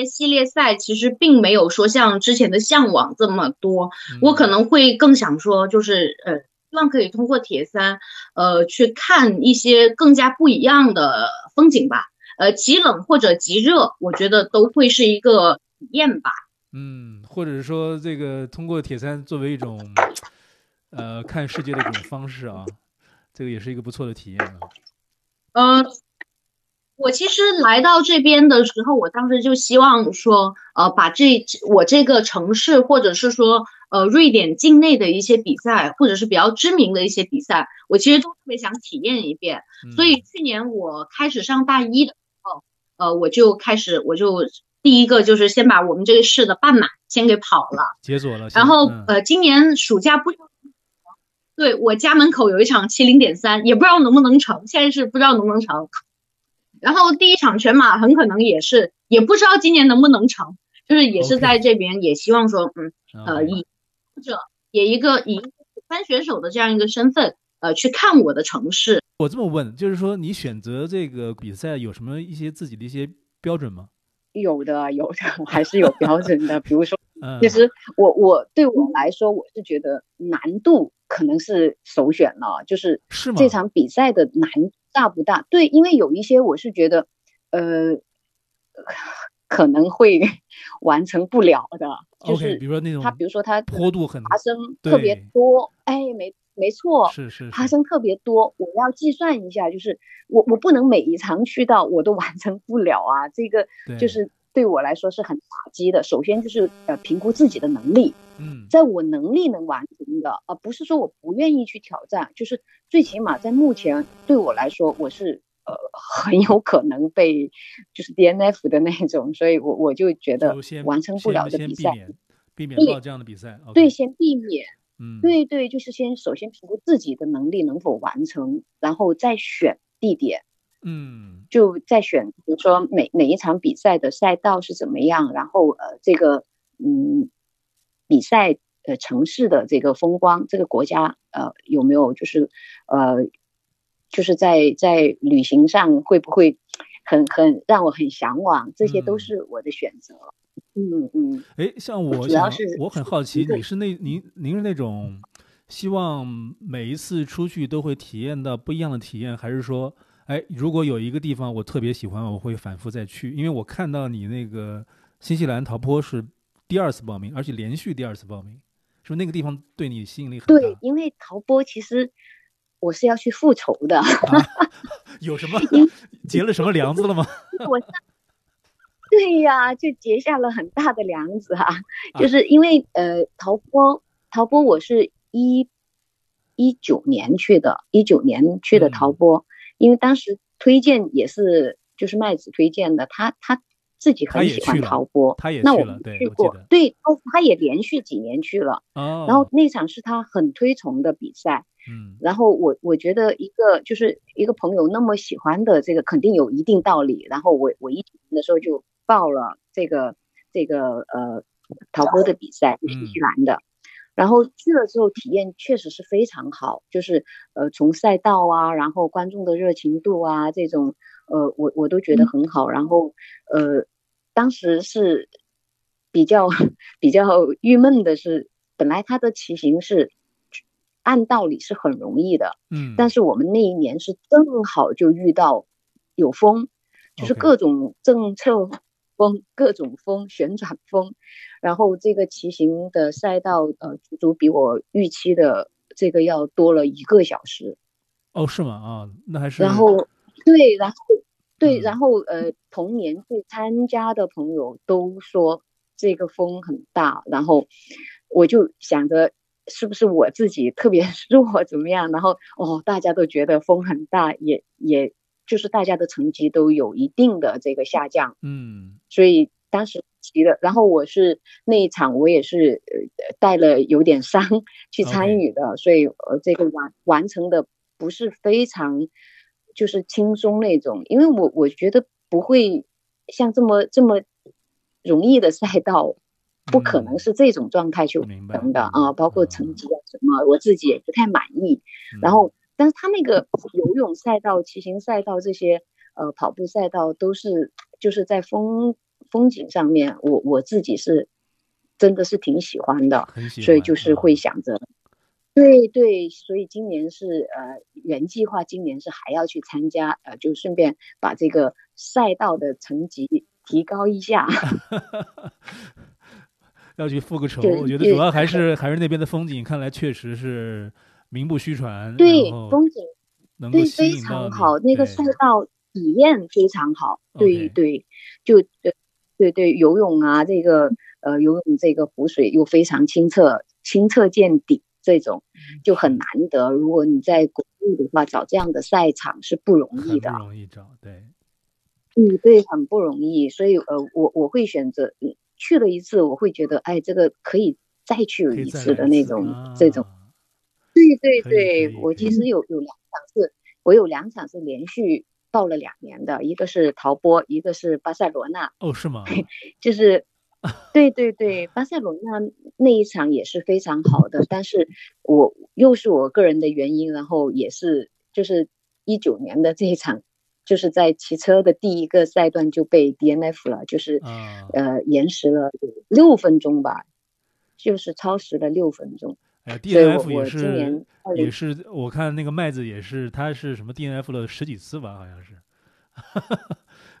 一些系列赛，其实并没有说像之前的向往这么多。我可能能会更想说，就是呃，希望可以通过铁三，呃，去看一些更加不一样的风景吧。呃，极冷或者极热，我觉得都会是一个体验吧。嗯，或者是说这个通过铁三作为一种呃看世界的一种方式啊，这个也是一个不错的体验啊。呃，我其实来到这边的时候，我当时就希望说，呃，把这我这个城市，或者是说，呃，瑞典境内的一些比赛，或者是比较知名的一些比赛，我其实都特别想体验一遍。所以嗯去年我开始上大一的时候，呃，我就开始，我就第一个就是先把我们这个市的半马先给跑了。解锁了，然后嗯呃，今年暑假不知道，对我家门口有一场七零点三，也不知道能不能成，现在是不知道能不能成。然后第一场全马很可能也是，也不知道今年能不能成，就是也是在这边也希望说，嗯呃以或者也一个以一个三选手的这样一个身份，呃，去看我的城市。我这么问，就是说你选择这个比赛有什么一些自己的一些标准吗？有的，有的，我还是有标准的。比如说，嗯，其实我我对我来说，我是觉得难度可能是首选了，就是是吗？这场比赛的难大不大？对，因为有一些我是觉得，呃，可能会 完成不了的，就是比如说那种他，比如说他坡度很爬升特别多，哎，没没错，是是是。爬升特别多，我要计算一下，就是我我不能每一场去到我都 完成不了啊，这个就是对我来说是很打击的。首先就是呃评估自己的能力，嗯。在我能力能完成的，而、不是说我不愿意去挑战，就是最起码在目前对我来说，我是呃很有可能被就是 DNF 的那种，所以我我就觉得完成不了的比赛，避免避免对报这样的比赛。对先避免。嗯，对对，就是先首先评估自己的能力能否完成，然后再选地点，嗯就再选，比如说每每一场比赛的赛道是怎么样，然后呃这个嗯比赛呃城市的这个风光，这个国家呃有没有就是呃就是在在旅行上会不会很很让我很向往，这些都嗯是我的选择。嗯嗯，哎，像我想主要是我很好奇，你是那您您是那种希望每一次出去都会体验到不一样的体验，还是说，哎，如果有一个地方我特别喜欢，我会反复再去？因为我看到你那个新西兰陶坡是第二次报名，而且连续第二次报名，是不是那个地方对你吸引力很大？对，因为陶波其实我是要去复仇的。啊，有什么结了什么梁子了吗？我，对呀，就结下了很大的梁子啊，啊。就是因为呃，陶波，陶波我是一一九年去的，一九年去的陶嗯。波，因为当时推荐也是就是麦子推荐的，他他自己很喜欢陶波，他也那我们去过对，他他也连续几年去了，哦，然后那场是他很推崇的比赛，嗯然后我我觉得一个就是一个朋友那么喜欢的这个肯定有一定道理，然后我我一的时候就报了这个这个呃陶波的比赛，就新西兰的。然后去了之后，体验确实是非常好，就是呃，从赛道啊，然后观众的热情度啊，这种呃，我我都觉得很好。然后呃，当时是比较 比较郁闷的是，本来他的骑行是按道理是很容易的，嗯，但是我们那一年是正好就遇到有风，就是各种政策风、各种风、旋转风，然后这个骑行的赛道呃，足足比我预期的这个要多了一个小时。哦是吗？啊，那还是然后对，然后对，嗯然后呃，同年去参加的朋友都说这个风很大，然后我就想着是不是我自己特别 弱怎么样，然后哦，大家都觉得风很大，也也就是大家的成绩都有一定的这个下降，嗯。所以当时急的，然后我是那一场我也是呃带了有点伤去参与的所以呃这个完完成的不是非常就是轻松那种，因为我我觉得不会像这么这么容易的赛道。不可能嗯是这种状态去完明白成的啊，包括嗯成绩啊什么，我自己也不太满意。然嗯后，但是他那个游泳赛道、骑行赛道这些，呃，跑步赛道都是就是在风风景上面，我我自己是真的是挺喜欢的，所以就是会啊想着，对对，所以今年是呃原计划，今年是还要去参加，呃，就顺便把这个赛道的成绩提高一下。要去复个仇。我觉得主要还是还是那边的风景，看来确实是名不虚传，对风景对，能够吸非常好，那个对赛道体验非常好。对对，就呃对对，游泳啊，这个呃游泳这个湖水又非常清澈，清澈见底，这种嗯就很难得。如果你在国内的话，找这样的赛场是不容易的不。容易找，对，嗯，对，很不容易。所以呃，我我会选择嗯去了一次，我会觉得哎，这个可以再去一次的那种、这种。啊对对对，我其实有有两场是，我有两场是连续报了两年的，一个是陶波，一个是巴塞罗那，哦，是吗？就是，对对对，巴塞罗那那一场也是非常好的，但是我又是我个人的原因，然后也是就是一九年的这一场，就是在骑车的第一个赛段就被 DNF 了，就是啊，呃延时了六分钟吧，就是超时了六分钟。哎，DNF 也是也是，我看那个麦子也是，他是什么 DNF 了十几次吧，好像是。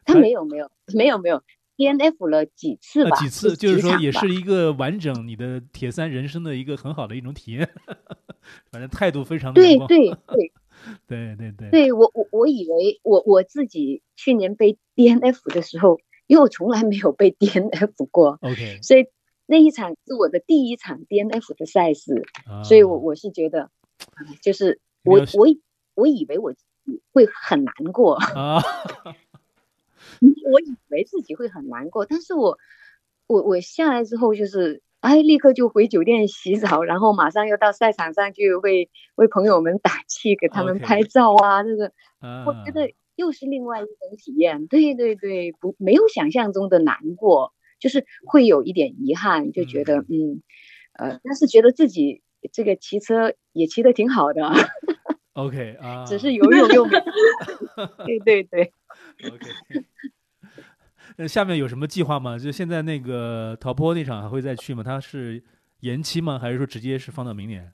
他没有没有没有没有 DNF 了几次吧？呃几次，就是说也是一个完整你的铁三人生的一个很好的一种体验，反正态度非常的对对对对对对。对，我我我以为我我自己去年被 DNF 的时候，因为我从来没有被 DNF 过，，OK，所以那一场是我的第一场 DNF 的赛事，啊所以我我是觉得，哎就是我我我以为我自己会很难过，啊，我以为自己会很难过，但是我我我下来之后就是，哎，立刻就回酒店洗澡，然后马上又到赛场上去为为朋友们打气，给他们拍照啊，这个啊我觉得又是另外一种体验。对对对，不没有想象中的难过，就是会有一点遗憾，就觉得嗯呃，但是觉得自己这个骑车也骑得挺好的，OK 啊，只是游泳又没。对对对。OK。那下面有什么计划吗？就现在那个陶坡那场还会再去吗？它是延期吗？还是说直接是放到明年？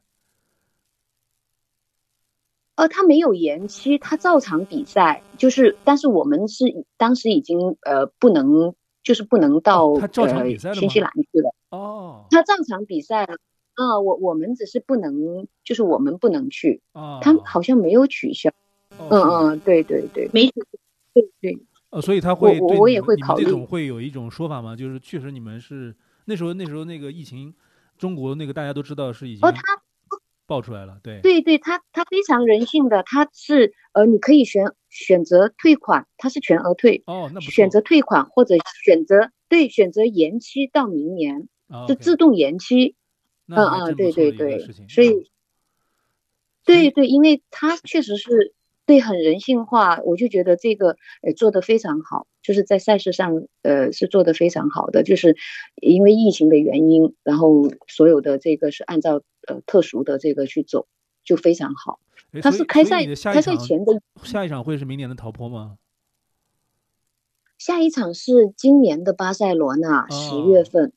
呃，他没有延期，他照常比赛，就是，但是我们是当时已经呃不能，就是不能到、哦他照常比赛了呃新西兰去了，哦他照常比赛了。啊、我我们只是不能，就是我们不能去，哦，他好像没有取消。嗯嗯，对对对，没取消对对，呃，所以他会我我也对这会考虑种会有一种说法吗？就是确实你们是那时候那时候那个疫情，中国那个大家都知道是已经哦，他爆出来了，对对对，他他非常人性的，他是呃，你可以选选择退款，他是全额退，哦，那不选择退款或者选择对选择延期到明年，啊就自动延期。那嗯嗯，对对对所以嗯对对，因为他确实是对很人性化，我就觉得这个呃做得非常好，就是在赛事上呃是做得非常好的，就是因为疫情的原因，然后所有的这个是按照呃特殊的这个去走，就非常好。它诶所以是开赛开赛前的下一场会是明年的陶坡吗？下一场是今年的巴塞罗那十月哦份，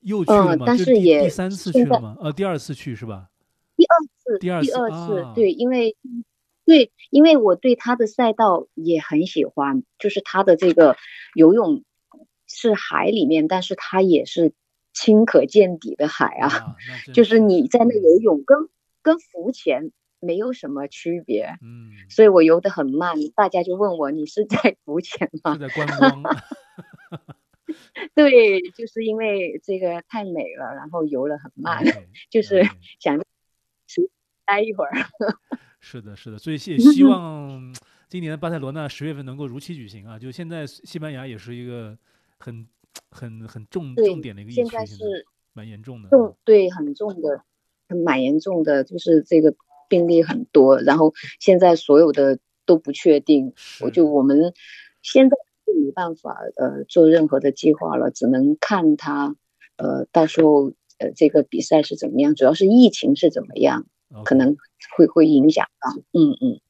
又去了嗯吗？是也第三次去了吗？呃，第二次去是吧？是第二次第二次，啊对，因为对，因为我对他的赛道也很喜欢，就是他的这个游泳是海里面，但是它也是清可见底的海啊，啊，就是你在那嗯游泳跟跟浮潜没有什么区别，嗯，所以我游得很慢，大家就问我你是在浮潜吗是？在观光。对，就是因为这个太美了，然后游了很慢就是想待一会儿。是的，是的，所以也 希望今年的巴塞罗那十月份能够如期举行啊！就现在西班牙也是一个很很很重重点的一个疫现区，现在是蛮严重的。重对很重的，很蛮严重的，就是这个病例很多，然后现在所有的都不确定，我就我们现在是没办法呃做任何的计划了，只能看它呃到时候呃这个比赛是怎么样，主要是疫情是怎么样可能会会影响到，嗯嗯。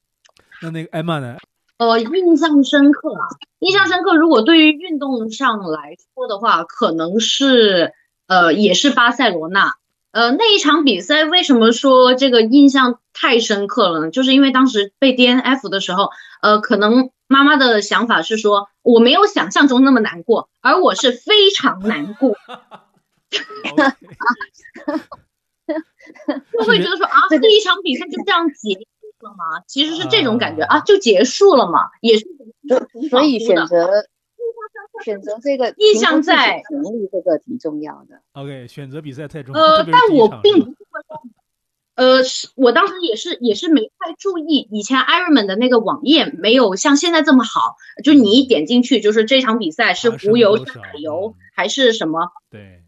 那那个艾玛呢？呃，印象深刻啊，印象深刻。如果对于运动上来说的话，可能是呃，也是巴塞罗那。呃，那一场比赛为什么说这个印象太深刻了呢？就是因为当时被 DNF 的时候，呃，可能妈妈的想法是说，我没有想象中那么难过，而我是非常难过 就会觉得说啊，这一场比赛就这样结束了吗？其实是这种感觉啊啊，就结束了嘛，也是挺所以选择选择这个印评估自己象在能力这个挺重要的。OK，选择比赛太重要，呃，但我并不是说，呃，是我当时也是也是没太注意，以前 Ironman 的那个网页没有像现在这么好，就你一点进去就是这场比赛是爬升湖游、是多少海游、嗯还是什么，对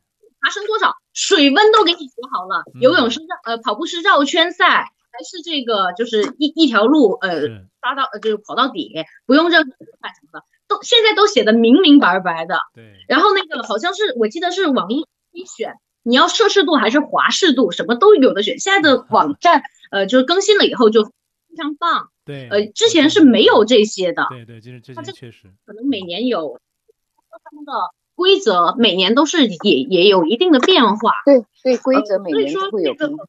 爬升多少，水温都给你写好了，嗯。游泳是绕呃跑步是绕圈赛，还是这个就是一一条路呃刷到呃就是跑到底，不用任何什么的，都现在都写的明明白白的。对。然后那个好像是我记得是网易可以选，你要摄氏度还是华氏度，什么都有的选。现在的网站 呃就是更新了以后就非常棒，对，呃之前是没有这些的，对对，就是这些确实。可能每年有他们的规则，每年都是也也有一定的变化。对对，规则每年都会有变化。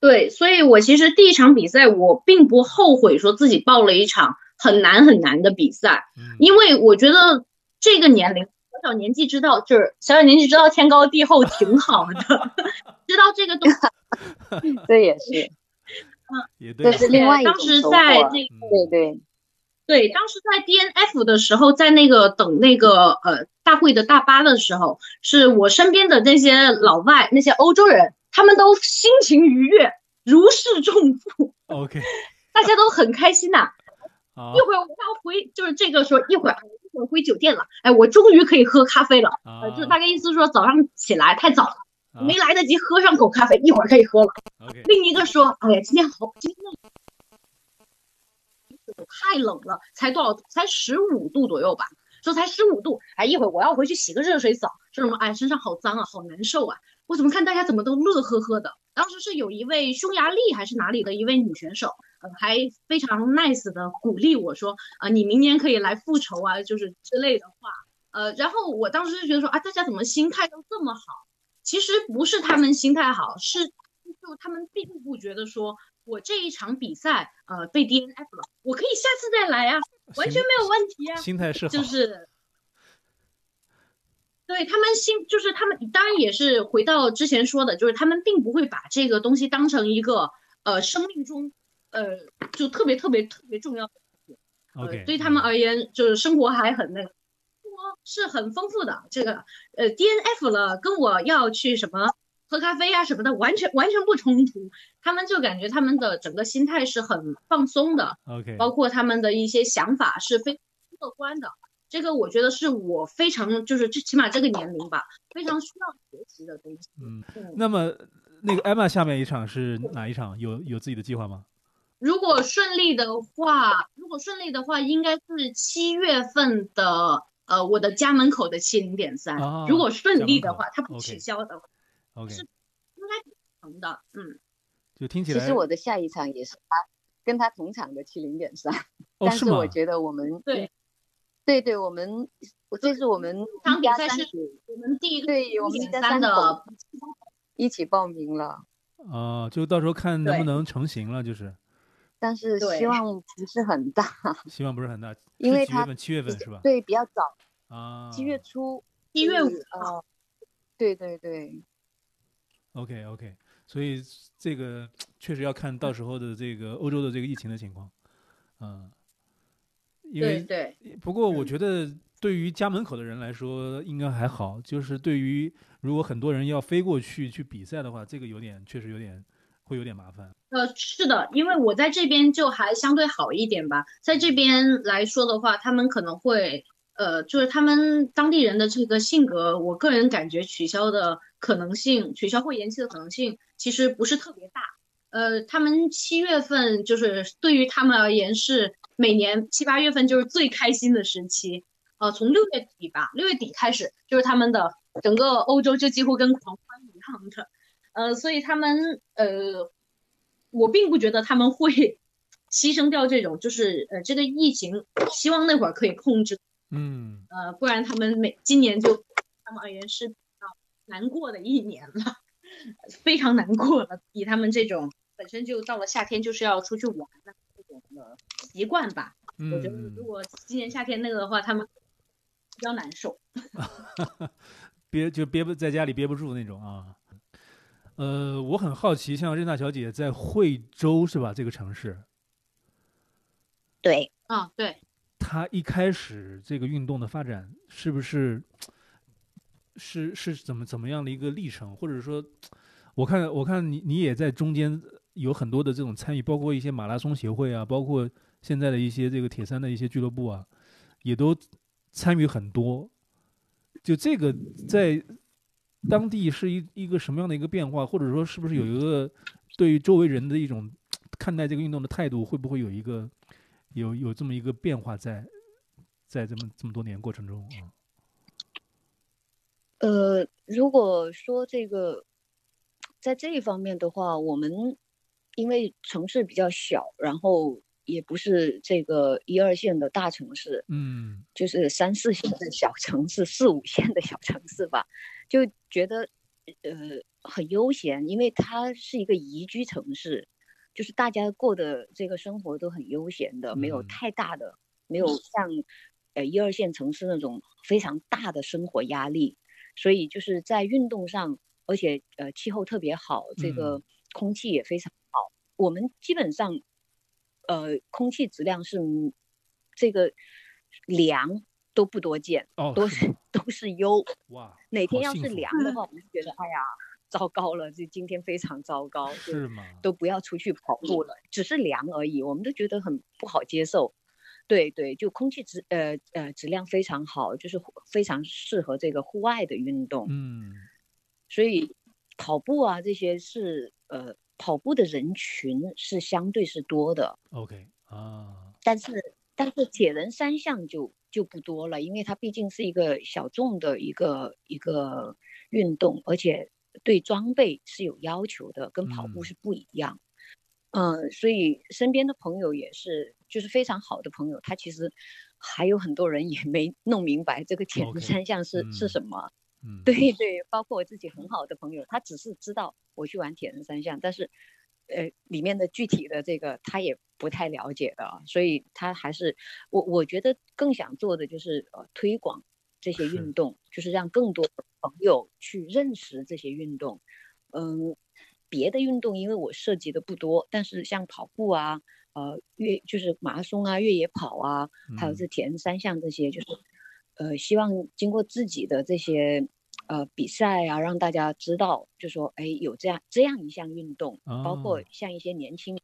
对，所以我其实第一场比赛我并不后悔说自己报了一场很难很难的比赛，嗯，因为我觉得这个年龄，小小年纪知道，就是小小年纪知道天高地厚挺好的，知道这个东西。这也是，也对这是另外一当时种收获在这个对对，对，当时在 DNF 的时候，在那个等那个呃大会的大巴的时候，是我身边的那些老外，那些欧洲人，他们都心情愉悦，如释重负，OK 大家都很开心呐、好一会儿我要回，就是这个说一会儿一会儿回酒店了，哎，我终于可以喝咖啡了。呃，就大概意思是说早上起来太早了，啊没来得及喝上口咖啡，一会儿可以喝了。OK 另一个说，哎呀，今天好，今天太冷了，才多少？才十五度左右吧，说才十五度，哎，一会儿我要回去洗个热水澡，说什么？哎，身上好脏啊，好难受啊！我怎么看大家怎么都乐呵呵的？当时是有一位匈牙利还是哪里的一位女选手，呃，还非常 nice 的鼓励我说，啊、你明年可以来复仇啊，就是之类的话。呃，然后我当时就觉得说，啊，大家怎么心态都这么好？其实不是他们心态好，是就他们并不觉得说我这一场比赛呃被 DNF 了，我可以下次再来啊，完全没有问题啊。心态是好，就是对他们心，就是他们当然也是回到之前说的，就是他们并不会把这个东西当成一个呃生命中呃就特别特别特别重要的。OK，呃，对他们而言，就是生活还很那个，生活是很丰富的。这个呃，DNF 了，跟我要去什么喝喝咖啡啊什么的，完全完全不冲突。他们就感觉他们的整个心态是很放松的，OK，包括他们的一些想法是非常乐观的。这个我觉得是我非常就是最起码这个年龄吧，非常需要学习的东西。嗯，嗯，那么那个艾玛下面一场是哪一场？有有自己的计划吗？如果顺利的话，如果顺利的话，应该是七月份的呃我的家门口的七零点三啊。如果顺利的话，它不取消的话，OK，是应该成的。嗯，就听起来其实我的下一场也是他跟他同场的七零点三，但是我？觉得我们对，对对，我们我这是我们这场一家比赛是三组我们第一个对我们三的家三口一起报名了，啊，就到时候看能不能成型了，就是但是 希望不是很大，希望不是很大。因为几月份？七月份是吧？对，比较早，啊，七月初，一月五是号。呃，对对对，OK OK，所以这个确实要看到时候的这个欧洲的这个疫情的情况，嗯，因为对对，不过我嗯觉得对于家门口的人来说应该还好，就是对于如果很多人要飞过去去比赛的话，这个有点确实有点会有点麻烦。呃，是的，因为我在这边就还相对好一点吧，在这边来说的话，他们可能会，呃，就是他们当地人的这个性格，我个人感觉取消的可能性，取消或延期的可能性其实不是特别大。呃，他们七月份就是对于他们而言是每年七八月份就是最开心的时期，呃，从六月底吧，六月底开始就是他们的整个欧洲就几乎跟狂欢一样的，呃，所以他们呃。我并不觉得他们会 牺牲掉这种，就是呃这个疫情，希望那会儿可以控制，嗯，呃，不然他们每今年就他们而言是难过的一年了，非常难过了，以他们这种本身就到了夏天就是要出去玩的这种的习惯吧，我觉得嗯如果今年夏天那个的话，他们比较难受。憋就憋不在家里憋不住那种啊。呃，我很好奇，像任大小姐在惠州是吧？这个城市，对，啊，对，她一开始这个运动的发展是不是是是怎么怎么样的一个历程？或者说，我看我看你你也在中间有很多的这种参与，包括一些马拉松协会啊，包括现在的一些这个铁三的一些俱乐部啊，也都参与很多。就这个在当地是一一个什么样的一个变化，或者说是不是有一个对于周围人的一种看待这个运动的态度，会不会有一个有有这么一个变化在在这么这么多年过程中啊？呃，如果说这个在这一方面的话，我们因为城市比较小，然后也不是这个一二线的大城市，嗯。就是三四线的小城市、四五线的小城市吧，就觉得呃很悠闲，因为它是一个宜居城市，就是大家过的这个生活都很悠闲的，没有嗯。太大的，没有像呃一二线城市那种非常大的生活压力，所以就是在运动上，而且呃气候特别好，这个空气也非常好，我们基本上呃空气质量是这个凉都不多见，哦，都是都是优。哇，哪天要是凉的话，我们就觉得哎呀，糟糕了，这今天非常糟糕，就是吗？都不要出去跑步了，只是凉而已，我们都觉得很不好接受。对对，就空气质呃呃质量非常好，就是非常适合这个户外的运动。嗯所以跑步啊这些是呃跑步的人群是相对是多的，，OK 啊，但是但是铁人三项就就不多了，因为它毕竟是一个小众的一个一个运动，而且对装备是有要求的，跟跑步嗯是不一样。嗯、所以身边的朋友也是，就是非常好的朋友，他其实还有很多人也 没弄明白这个 铁人三项是、嗯是什么。嗯，对对，包括我自己很好的朋友，他只是知道我去玩铁人三项，但是，呃，里面的具体的这个他也不太了解的，所以他还是我我觉得更想做的就是呃推广这些运动，就是让更多的朋友去认识这些运动。嗯，别的运动因为我涉及的不多，但是像跑步啊，呃越就是马拉松啊、越野跑啊，还有嗯。这铁人三项这些，就是呃希望经过自己的这些呃比赛啊，让大家知道，就说哎有这样这样一项运动，包括哦。像一些年轻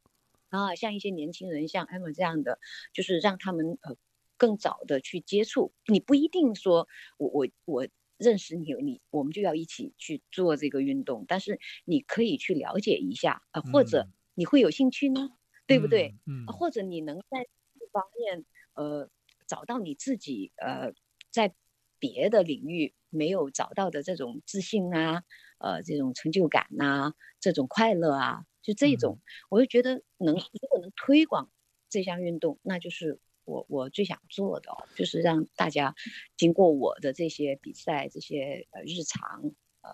啊，像一些年轻人，像 Emma 这样的，就是让他们呃更早的去接触。你不一定说我我我认识你，你我们就要一起去做这个运动，但是你可以去了解一下，呃，或者嗯。你会有兴趣呢，对不对？？嗯，啊或者你能在这方面呃找到你自己呃在别的领域没有找到的这种自信啊，呃这种成就感呐、这种快乐啊，就这种，我就觉得能如果能推广这项运动，那就是我我最想做的、哦，就是让大家经过我的这些比赛这些呃日常呃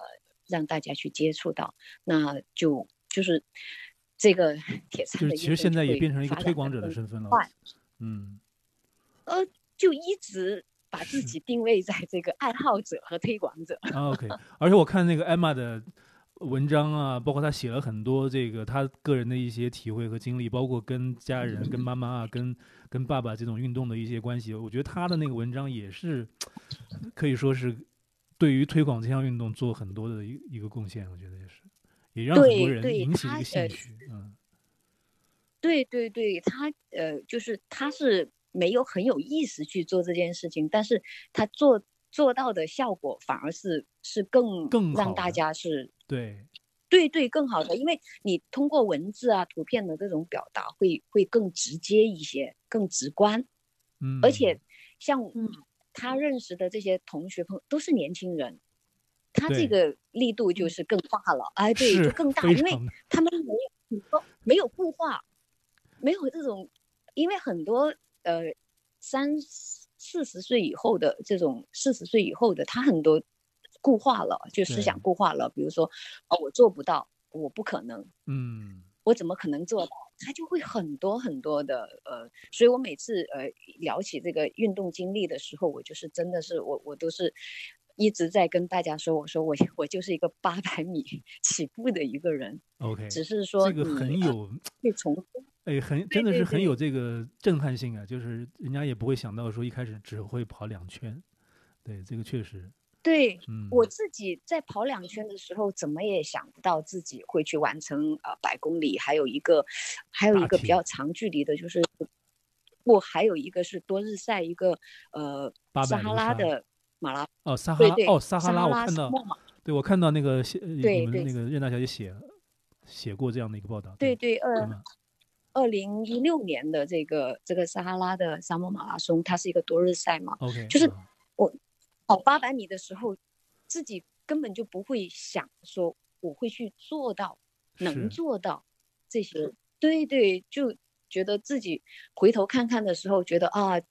让大家去接触到，那就就是。这个铁三就是其实现在也变成一个推广者的身份了。嗯，呃，就一直把自己定位在这个爱好者和推广者。啊 OK，而且我看那个 Emma 的文章啊，包括她写了很多这个她个人的一些体会和经历，包括跟家人、跟妈妈啊、跟跟爸爸这种运动的一些关系，我觉得她的那个文章也是可以说是对于推广这项运动做很多的一一个贡献，我觉得也是，也让很多人对对引起一个她呃兴趣，嗯。对对对，他呃，就是他是没有很有意识去做这件事情，但是他做做到的效果反而是是更更让大家是对，对对更好的，因为你通过文字啊、图片的这种表达会会更直接一些，更直观。嗯，而且。像他认识的这些同学朋友都是年轻人，他这个力度就是更大了。哎，对，就更大，因为他们没有很多没有固化，没有这种，因为很多呃三四十岁以后的这种四十岁以后的，他很多固化了，就思想固化了。比如说，哦，我做不到，我不可能，嗯我怎么可能做到？他就会很多很多的呃，所以我每次呃聊起这个运动经历的时候，我就是真的是我我都是一直在跟大家说，我说我我就是一个八百米 起步的一个人，OK，只是说这个很有。会从哎，很真的是很有这个震撼性啊！就是人家也不会想到说一开始只会跑两圈，对，这个确实，对。嗯，我自己在跑两圈的时候，怎么也想不到自己会去完成呃百公里，还有一个，还有一个比较长距离的，就是不还有一个是多日赛，一个呃800撒哈拉的马拉哦，撒哈拉哦，撒哈拉，我看到，对我看到那个写你们那个任大小姐写写过这样的一个报道，对对，二嗯二零一六年的这个这个撒哈拉的沙漠马拉松，它是一个多日赛嘛，，OK，就是我跑八百米的时候，自己根本就不会想说我会去做到，能做到这些。对对，就觉得自己回头看看的时候，觉得啊，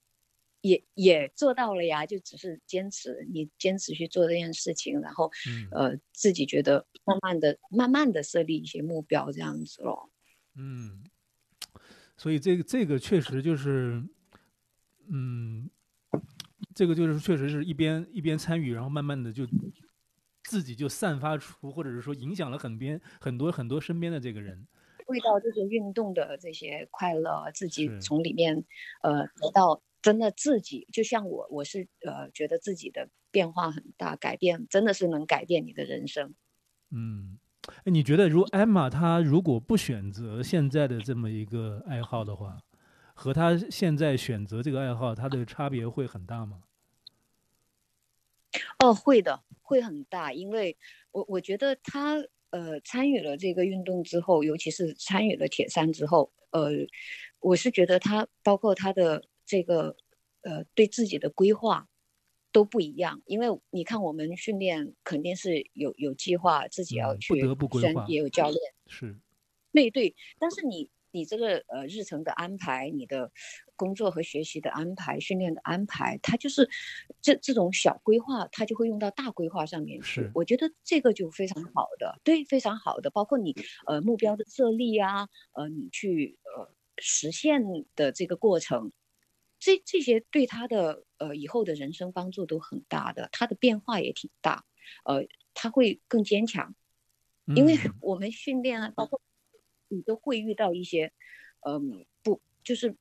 也也做到了呀，就只是坚持，你坚持去做这件事情，然后嗯。呃，自己觉得慢慢的、慢慢的设立一些目标，这样子咯。嗯，所以这个这个确实就是，嗯，这个就是确实是一边一边参与，然后慢慢的就自己就散发出，或者是说影响了很边很多很多身边的这个人，味到这些运动的这些快乐，自己从里面呃得到真的自己，就像我，我是呃觉得自己的变化很大，改变真的是能改变你的人生。嗯，哎，你觉得如 Emma 她如果不选择现在的这么一个爱好的话，和她现在选择这个爱好，它的差别会很大吗？哦，会的，会很大，因为我我觉得她呃参与了这个运动之后，尤其是参与了铁三之后，呃，我是觉得她包括她的这个呃对自己的规划都不一样，因为你看我们训练肯定是有有计划，自己要嗯不去，得不规划也有教练。是，对对，但是你你这个呃日程的安排，你的工作和学习的安排、训练的安排，它就是这这种小规划，它就会用到大规划上面去是。我觉得这个就非常好的，对，非常好的，包括你呃目标的设立啊，呃你去呃实现的这个过程。这这些对他的呃以后的人生帮助都很大的，他的变化也挺大，呃，他会更坚强，因为嗯我们训练啊，包括你都会遇到一些，嗯，不就是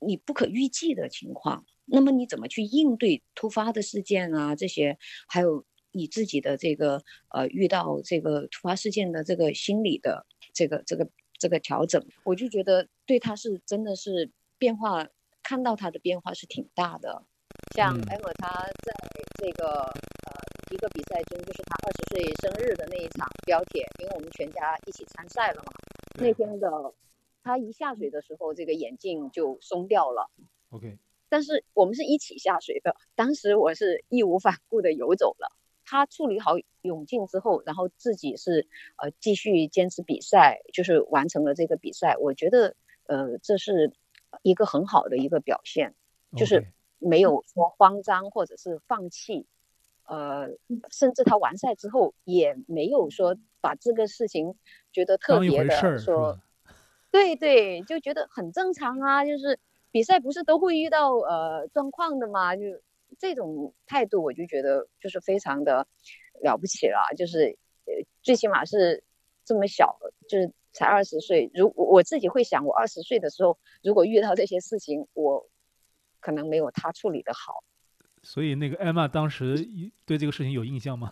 你不可预计的情况。那么你怎么去应对突发的事件啊？这些还有你自己的这个呃遇到这个突发事件的这个心理的这个这个这个调整，我就觉得对他是真的是变化，看到他的变化是挺大的。像嗯 Emma 他在这个呃一个比赛中，就是他二十岁生日的那一场标铁，因为我们全家一起参赛了嘛，那天的他一下水的时候，这个眼镜就松掉了。OK，但是我们是一起下水的，当时我是义无反顾的游走了。他处理好泳镜之后，然后自己是呃继续坚持比赛，就是完成了这个比赛。我觉得呃这是一个很好的一个表现，就是没有说慌张或者是放弃，呃，甚至他完赛之后也没有说把这个事情觉得特别的说？对对，就觉得很正常啊，就是比赛不是都会遇到呃状况的嘛，就这种态度，我就觉得就是非常的了不起了，就是呃最起码是这么小，就是才二十岁，如我自己会想，我二十岁的时候如果遇到这些事情，我可能没有他处理的好。所以那个艾玛当时一对这个事情有印象吗？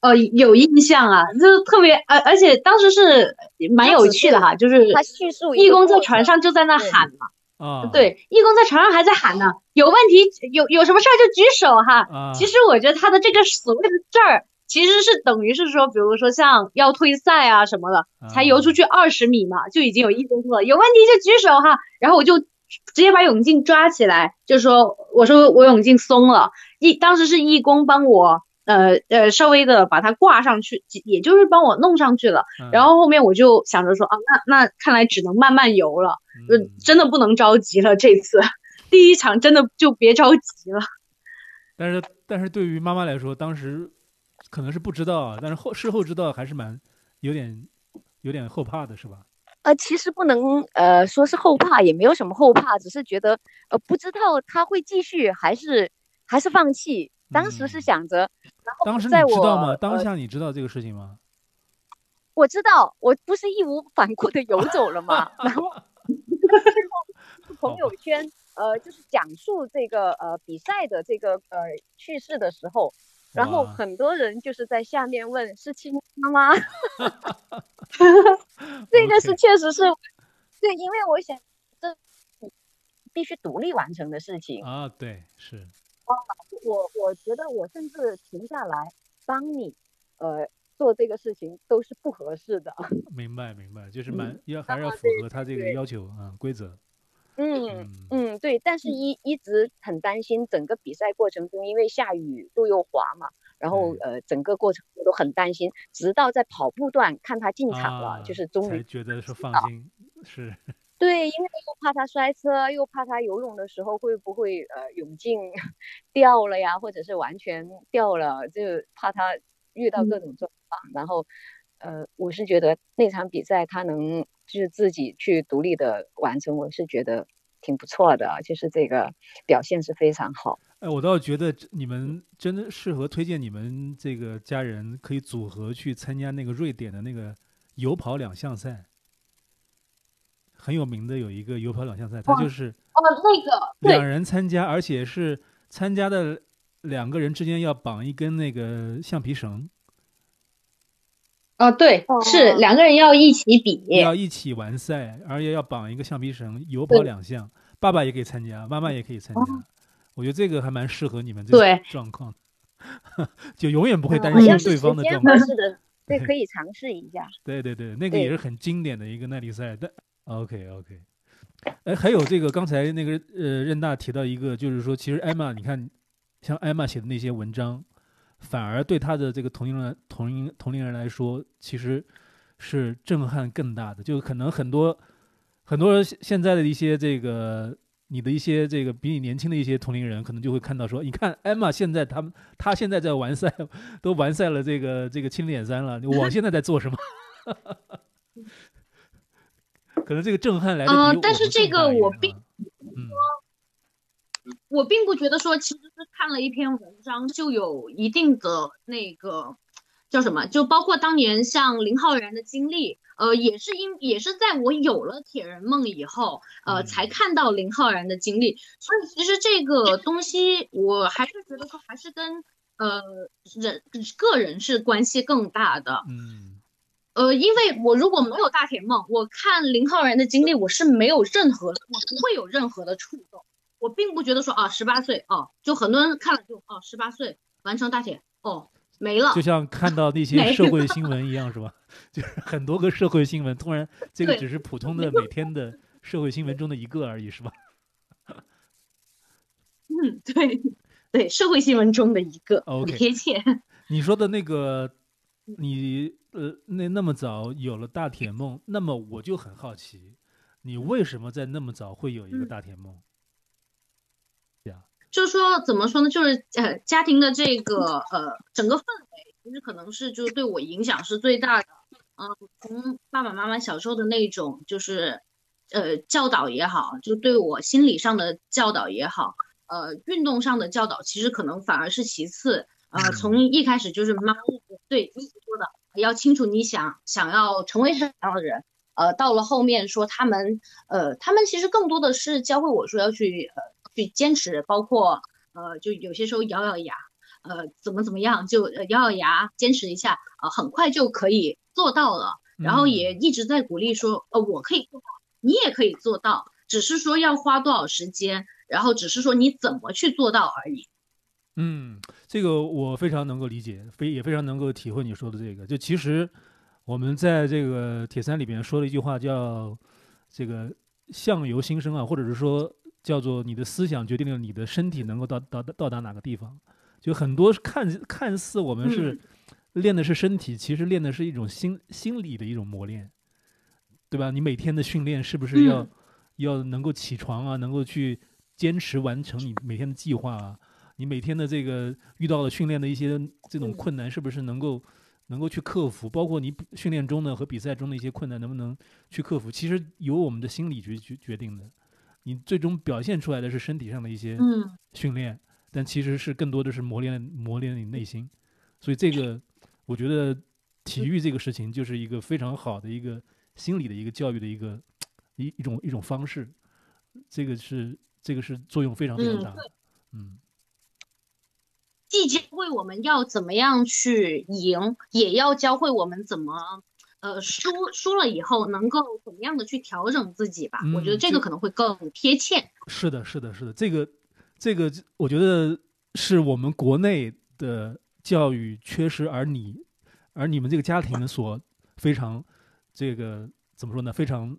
呃，有印象啊，就是特别，而而且当时是蛮有趣的哈，就是他叙述义工在船上就在那喊嘛，啊，对，义工在船上还在喊呢，有问题有有什么事儿就举手哈。啊，其实我觉得他的这个所谓的事儿，其实是等于是说，比如说像要退赛啊什么的，才游出去二十米嘛，就已经有义工了有问题就举手哈，然后我就直接把泳镜抓起来，就说我说我泳镜松了，义当时是义工帮我。呃呃，稍微的把它挂上去，也就是帮我弄上去了。嗯然后后面我就想着说啊，那那看来只能慢慢游了，就嗯真的不能着急了。这次第一场真的就别着急了。但是但是对于妈妈来说，当时可能是不知道啊，但是后事后知道还是蛮有点有点后怕的，是吧？呃，其实不能呃说是后怕，也没有什么后怕，只是觉得呃不知道他会继续还是还是放弃。当时是嗯想着，然后当时你在我知道吗？当呃下你知道这个事情吗？我知道，我不是义无反顾的游走了吗？然后 朋友圈呃就是讲述这个呃比赛的这个呃趣事的时候，然后很多人就是在下面问是亲妈吗？这个是确实是，对，因为我想这必须独立完成的事情。啊，对，是我我觉得我甚至停下来帮你，呃，做这个事情都是不合适的。明白明白，就是嗯蛮要还是要符合他这个要求啊规则。嗯嗯。嗯，对，但是一一直很担心整个比赛过程中，因为下雨路又滑嘛，然后呃整个过程我都很担心，直到在跑步段看他进场了，啊就是终于觉得是放心，是。对，因为又怕他摔车，又怕他游泳的时候会不会呃泳镜 掉了呀，或者是完全掉了，就怕他遇到各种状况。然后呃，我是觉得那场比赛他能就是自己去独立的完成，我是觉得挺不错的，就是这个表现是非常好。哎，我倒觉得你们真的适合推荐你们这个家人可以组合去参加那个瑞典的那个游跑两项赛，很有名的有一个游跑两项赛，它就是哦，那个两人参加，而且是参加的两个人之间要绑一根那个橡皮绳，哦，对，是哦两个人要一起比。要一起完赛，而且要绑一个橡皮绳，有跑两项，爸爸也可以参加，妈妈也可以参加。我觉得这个还蛮适合你们这对种状况，就永远不会担心对方的状况合。适的，对，可以尝试一下。对对对，那个也是很经典的一个耐力赛。但 OK OK，哎，还有这个刚才那个呃任大提到一个，就是说其实艾玛，你看像艾玛写的那些文章，反而对他的这个同龄人同龄同龄人来说，其实是震撼更大的。就可能很多很多人现在的一些这个。你的一些这个比你年轻的一些同龄人，可能就会看到说，你看艾玛现在他们他现在在完赛，都完赛了这个这个青脸三了，我现在在做什么？可能这个震撼来的呃比我们但是这个我并嗯我并不觉得说，其实是看了一篇文章就有一定的那个叫什么，就包括当年像林浩然的经历，呃，也是因也是在我有了铁人梦以后，呃，嗯才看到林浩然的经历。所以其实这个东西，我还是觉得说还是跟呃人个人是关系更大的。嗯，呃，因为我如果没有大铁梦，我看林浩然的经历，我是没有任何，我不会有任何的触动。我并不觉得说啊，十八岁哦，就很多人看了就哦，十八岁完成大铁哦，没了。就像看到那些社会新闻一样，是吧？就是很多个社会新闻，突然这个只是普通的每天的社会新闻中的一个而已，是吧？嗯，对对，社会新闻中的一个，很 OK 贴切。你说的那个，你呃，那那么早有了大铁梦，那么我就很好奇，你为什么在那么早会有一个嗯大铁梦？就是说怎么说呢？就是呃，家庭的这个呃整个氛围，其实可能是就是对我影响是最大的。嗯、从爸爸妈妈小时候的那种就是呃教导也好，就对我心理上的教导也好，呃运动上的教导，其实可能反而是其次。呃，嗯从一开始就是妈妈对一直说的，要清楚你想想要成为什么样的人。呃，到了后面说他们，呃，他们其实更多的是教会我说要去呃去坚持，包括呃就有些时候咬咬牙，呃怎么怎么样就呃咬咬牙坚持一下，呃很快就可以做到了。然后也嗯一直在鼓励说，呃我可以做到，你也可以做到，只是说要花多少时间，然后只是说你怎么去做到而已。嗯，这个我非常能够理解，非也非常能够体会你说的这个。就其实我们在这个铁三里边说了一句话，叫这个相由心生啊，或者是说叫做你的思想决定了你的身体能够到到到达哪个地方。就很多看看似我们是练的是身体，其实练的是一种心心理的一种磨练，对吧？你每天的训练是不是要、嗯要能够起床啊，能够去坚持完成你每天的计划啊？你每天的这个遇到了训练的一些这种嗯困难，是不是能够能够去克服？包括你比训练中的和比赛中的一些困难，能不能去克服？其实由我们的心理决决决定的。你最终表现出来的是身体上的一些嗯训练，但其实是更多的是磨练磨练你内心。所以这个，我觉得体育这个事情就是一个非常好的一个心理的一个教育的一个一一种一种方式。这个是这个是作用非常非常嗯大的。嗯既教会我们要怎么样去赢，也要教会我们怎么，呃，输输了以后能够怎么样的去调整自己吧。我觉得嗯这这个可能会更贴切。是的，是的，是的，这个，这个，我觉得是我们国内的教育缺失，而你，而你们这个家庭所非常这个怎么说呢？非常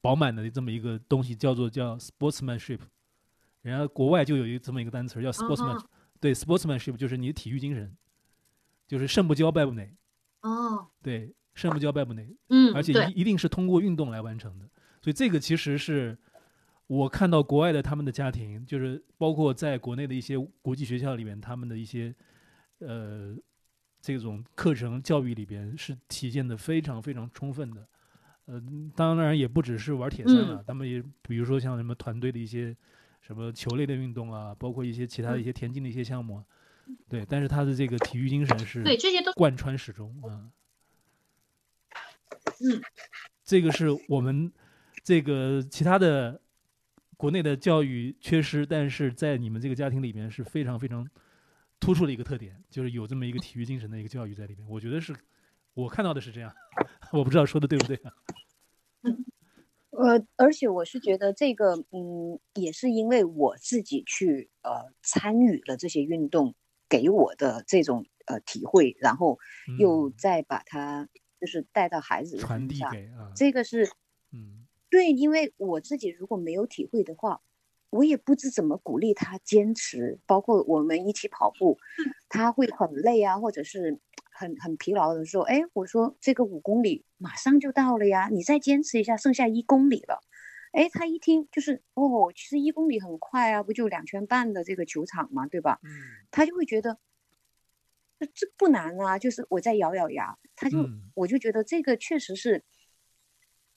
饱满的这么一个东西，叫做叫 sportsmanship。人家国外就有一这么一个单词叫 sportsman，、嗯对 sportsmanship 就是你的体育精神，就是胜不骄败不馁，哦，对，胜不骄败不馁，嗯，而且，一一定是通过运动来完成的。所以这个其实是我看到国外的他们的家庭，就是包括在国内的一些国际学校里面，他们的一些呃这种课程教育里边是体现的非常非常充分的。呃，当然也不只是玩铁三了，他们也比如说像什么团队的一些什么球类的运动啊，包括一些其他的一些田径的一些项目啊，对，但是他的这个体育精神是对，这些都贯穿始终啊。嗯，这个是我们这个其他的国内的教育缺失，但是在你们这个家庭里面是非常非常突出的一个特点，就是有这么一个体育精神的一个教育在里面。我觉得是我看到的是这样，我不知道说的对不对啊？呃，而且我是觉得这个，嗯，也是因为我自己去呃参与了这些运动，给我的这种呃体会，然后又嗯再把它就是带到孩子的传递身上，给啊，这个是嗯对，因为我自己如果没有体会的话，我也不知怎么鼓励他坚持。包括我们一起跑步，他会很累啊，或者是很很疲劳的时候，哎，我说这个五公里马上就到了呀，你再坚持一下，剩下一公里了。哎，他一听就是哦，其实一公里很快啊，不就两圈半的这个球场嘛，对吧？嗯他就会觉得这这不难啊，就是我再咬咬牙，他就、嗯。我就觉得这个确实是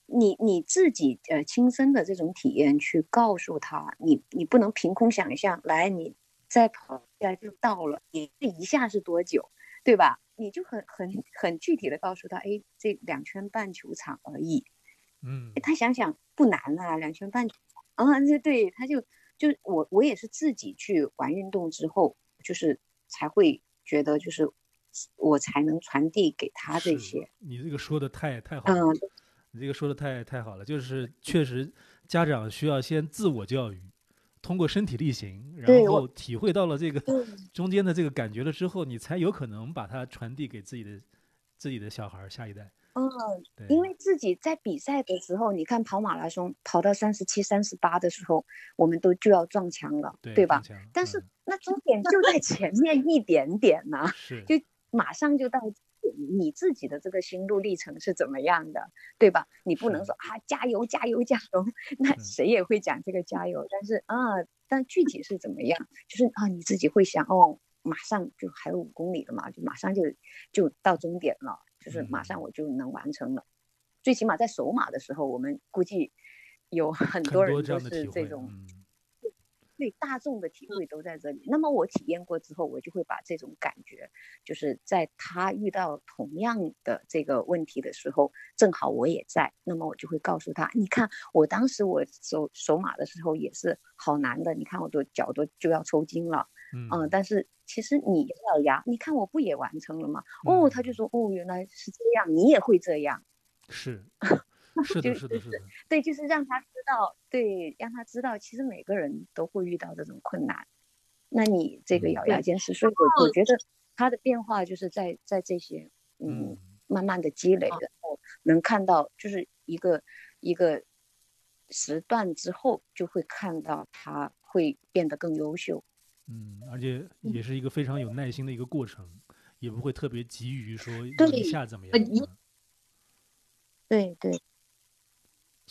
你你自己呃亲身的这种体验去告诉他，你你不能凭空想象，来你再跑一下就到了，你这一下是多久，对吧？你就很很很具体的告诉他，哎，这两圈半球场而已，嗯。他想想不难啊，两圈半啊，对对，他就就我我也是自己去玩运动之后，就是才会觉得就是我才能传递给他这些。你这个说的太太好了，嗯，你这个说的太太好了，就是确实家长需要先自我教育，通过身体力行，然后体会到了这个中间的这个感觉了之后，你才有可能把它传递给自己的自己的小孩下一代。嗯，对，因为自己在比赛的时候，你看跑马拉松跑到三十七、三十八的时候，我们都就要撞墙了，对吧？但是嗯那终点就在前面一点点呢、是就马上就到你自己的这个心路历程是怎么样的，对吧？你不能说啊加油加油加油，那嗯谁也会讲这个加油，但是啊，但具体是怎么样，就是啊你自己会想哦，马上就还有五公里了嘛，就马上就就到终点了，就是马上嗯我就能完成了。最起码在首马的时候，我们估计有很很多人这都是这种。嗯对大众的体会都在这里。那么我体验过之后，我就会把这种感觉，就是在他遇到同样的这个问题的时候，正好我也在，那么我就会告诉他，你看我当时我手手马的时候也是好难的，你看我的脚都就要抽筋了，嗯嗯，但是其实你咬咬牙，你看我不也完成了吗？哦，他就嗯说，哦，原来是这样，你也会这样。是 是的，是的，是的，对，就是让他知道，对，让他知道，其实每个人都会遇到这种困难。那你这个嗯咬牙坚持，所以我我觉得他的变化就是在在这些，嗯，嗯慢慢的积累，然后能看到，就是一个一个时段之后，就会看到他会变得更优秀。嗯，而且也是一个非常有耐心的一个过程，也不会特别急于说一下怎么样对对，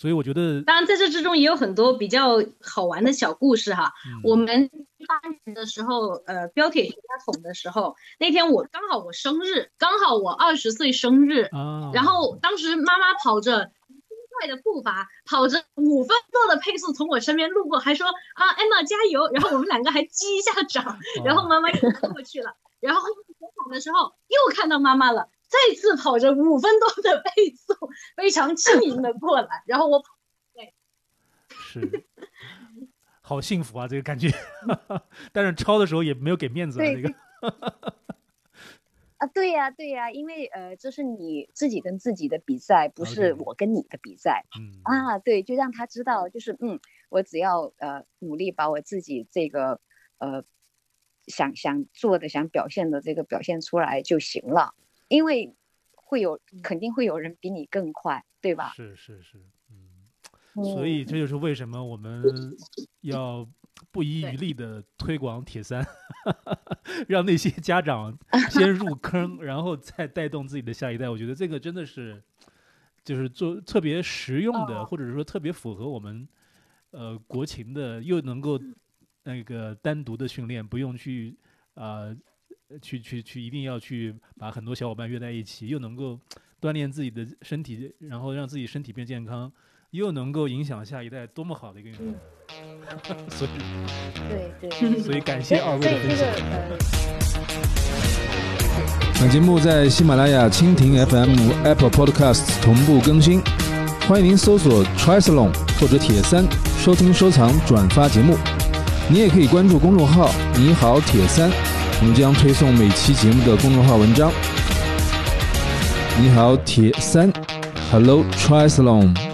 所以我觉得，当然，在这之中也有很多比较好玩的小故事哈。嗯我们一八年的时候，呃，标铁全家桶的时候，那天我刚好我生日，刚好我二十岁生日，啊，然后当时妈妈跑着快的步伐，跑着五分多的配速从我身边路过，还说啊，Emma 加油！然后我们两个还击一下掌，然后妈妈又过去了，然后后面跑跑的时候又看到妈妈了，再次跑着五分多的配速，非常轻盈的过来，然后我跑，对是，好幸福啊，这个感觉。但是超的时候也没有给面子啊，对这个，啊，对呀、对呀、因为呃，这是你自己跟自己的比赛，不是我跟你。的比赛。嗯。啊，对，就让他知道，就是嗯，我只要呃努力把我自己这个呃想想做的、想表现的这个表现出来就行了，因为会有肯定会有人比你更快，对吧？是是是，嗯，所以嗯这就是为什么我们要不遗余力的推广铁三，让那些家长先入坑，然后再带动自己的下一代。我觉得这个真的是，就是做特别实用的，哦。或者说特别符合我们呃国情的，又能够那个单独的训练，不用去啊、呃去去去，一定要去把很多小伙伴约在一起，又能够锻炼自己的身体，然后让自己身体变健康，又能够影响下一代，多么好的一个运动！所以，对对，所以感谢二位的分享。呃。本节目在喜马拉雅、蜻蜓 FM、Apple Podcasts 同步更新，欢迎您搜索 Triathlon 或者铁三，收听、收藏、转发节目。你也可以关注公众号“你好铁三”，我们将推送每期节目的公众号文章。你好铁三，Hello Triathlon。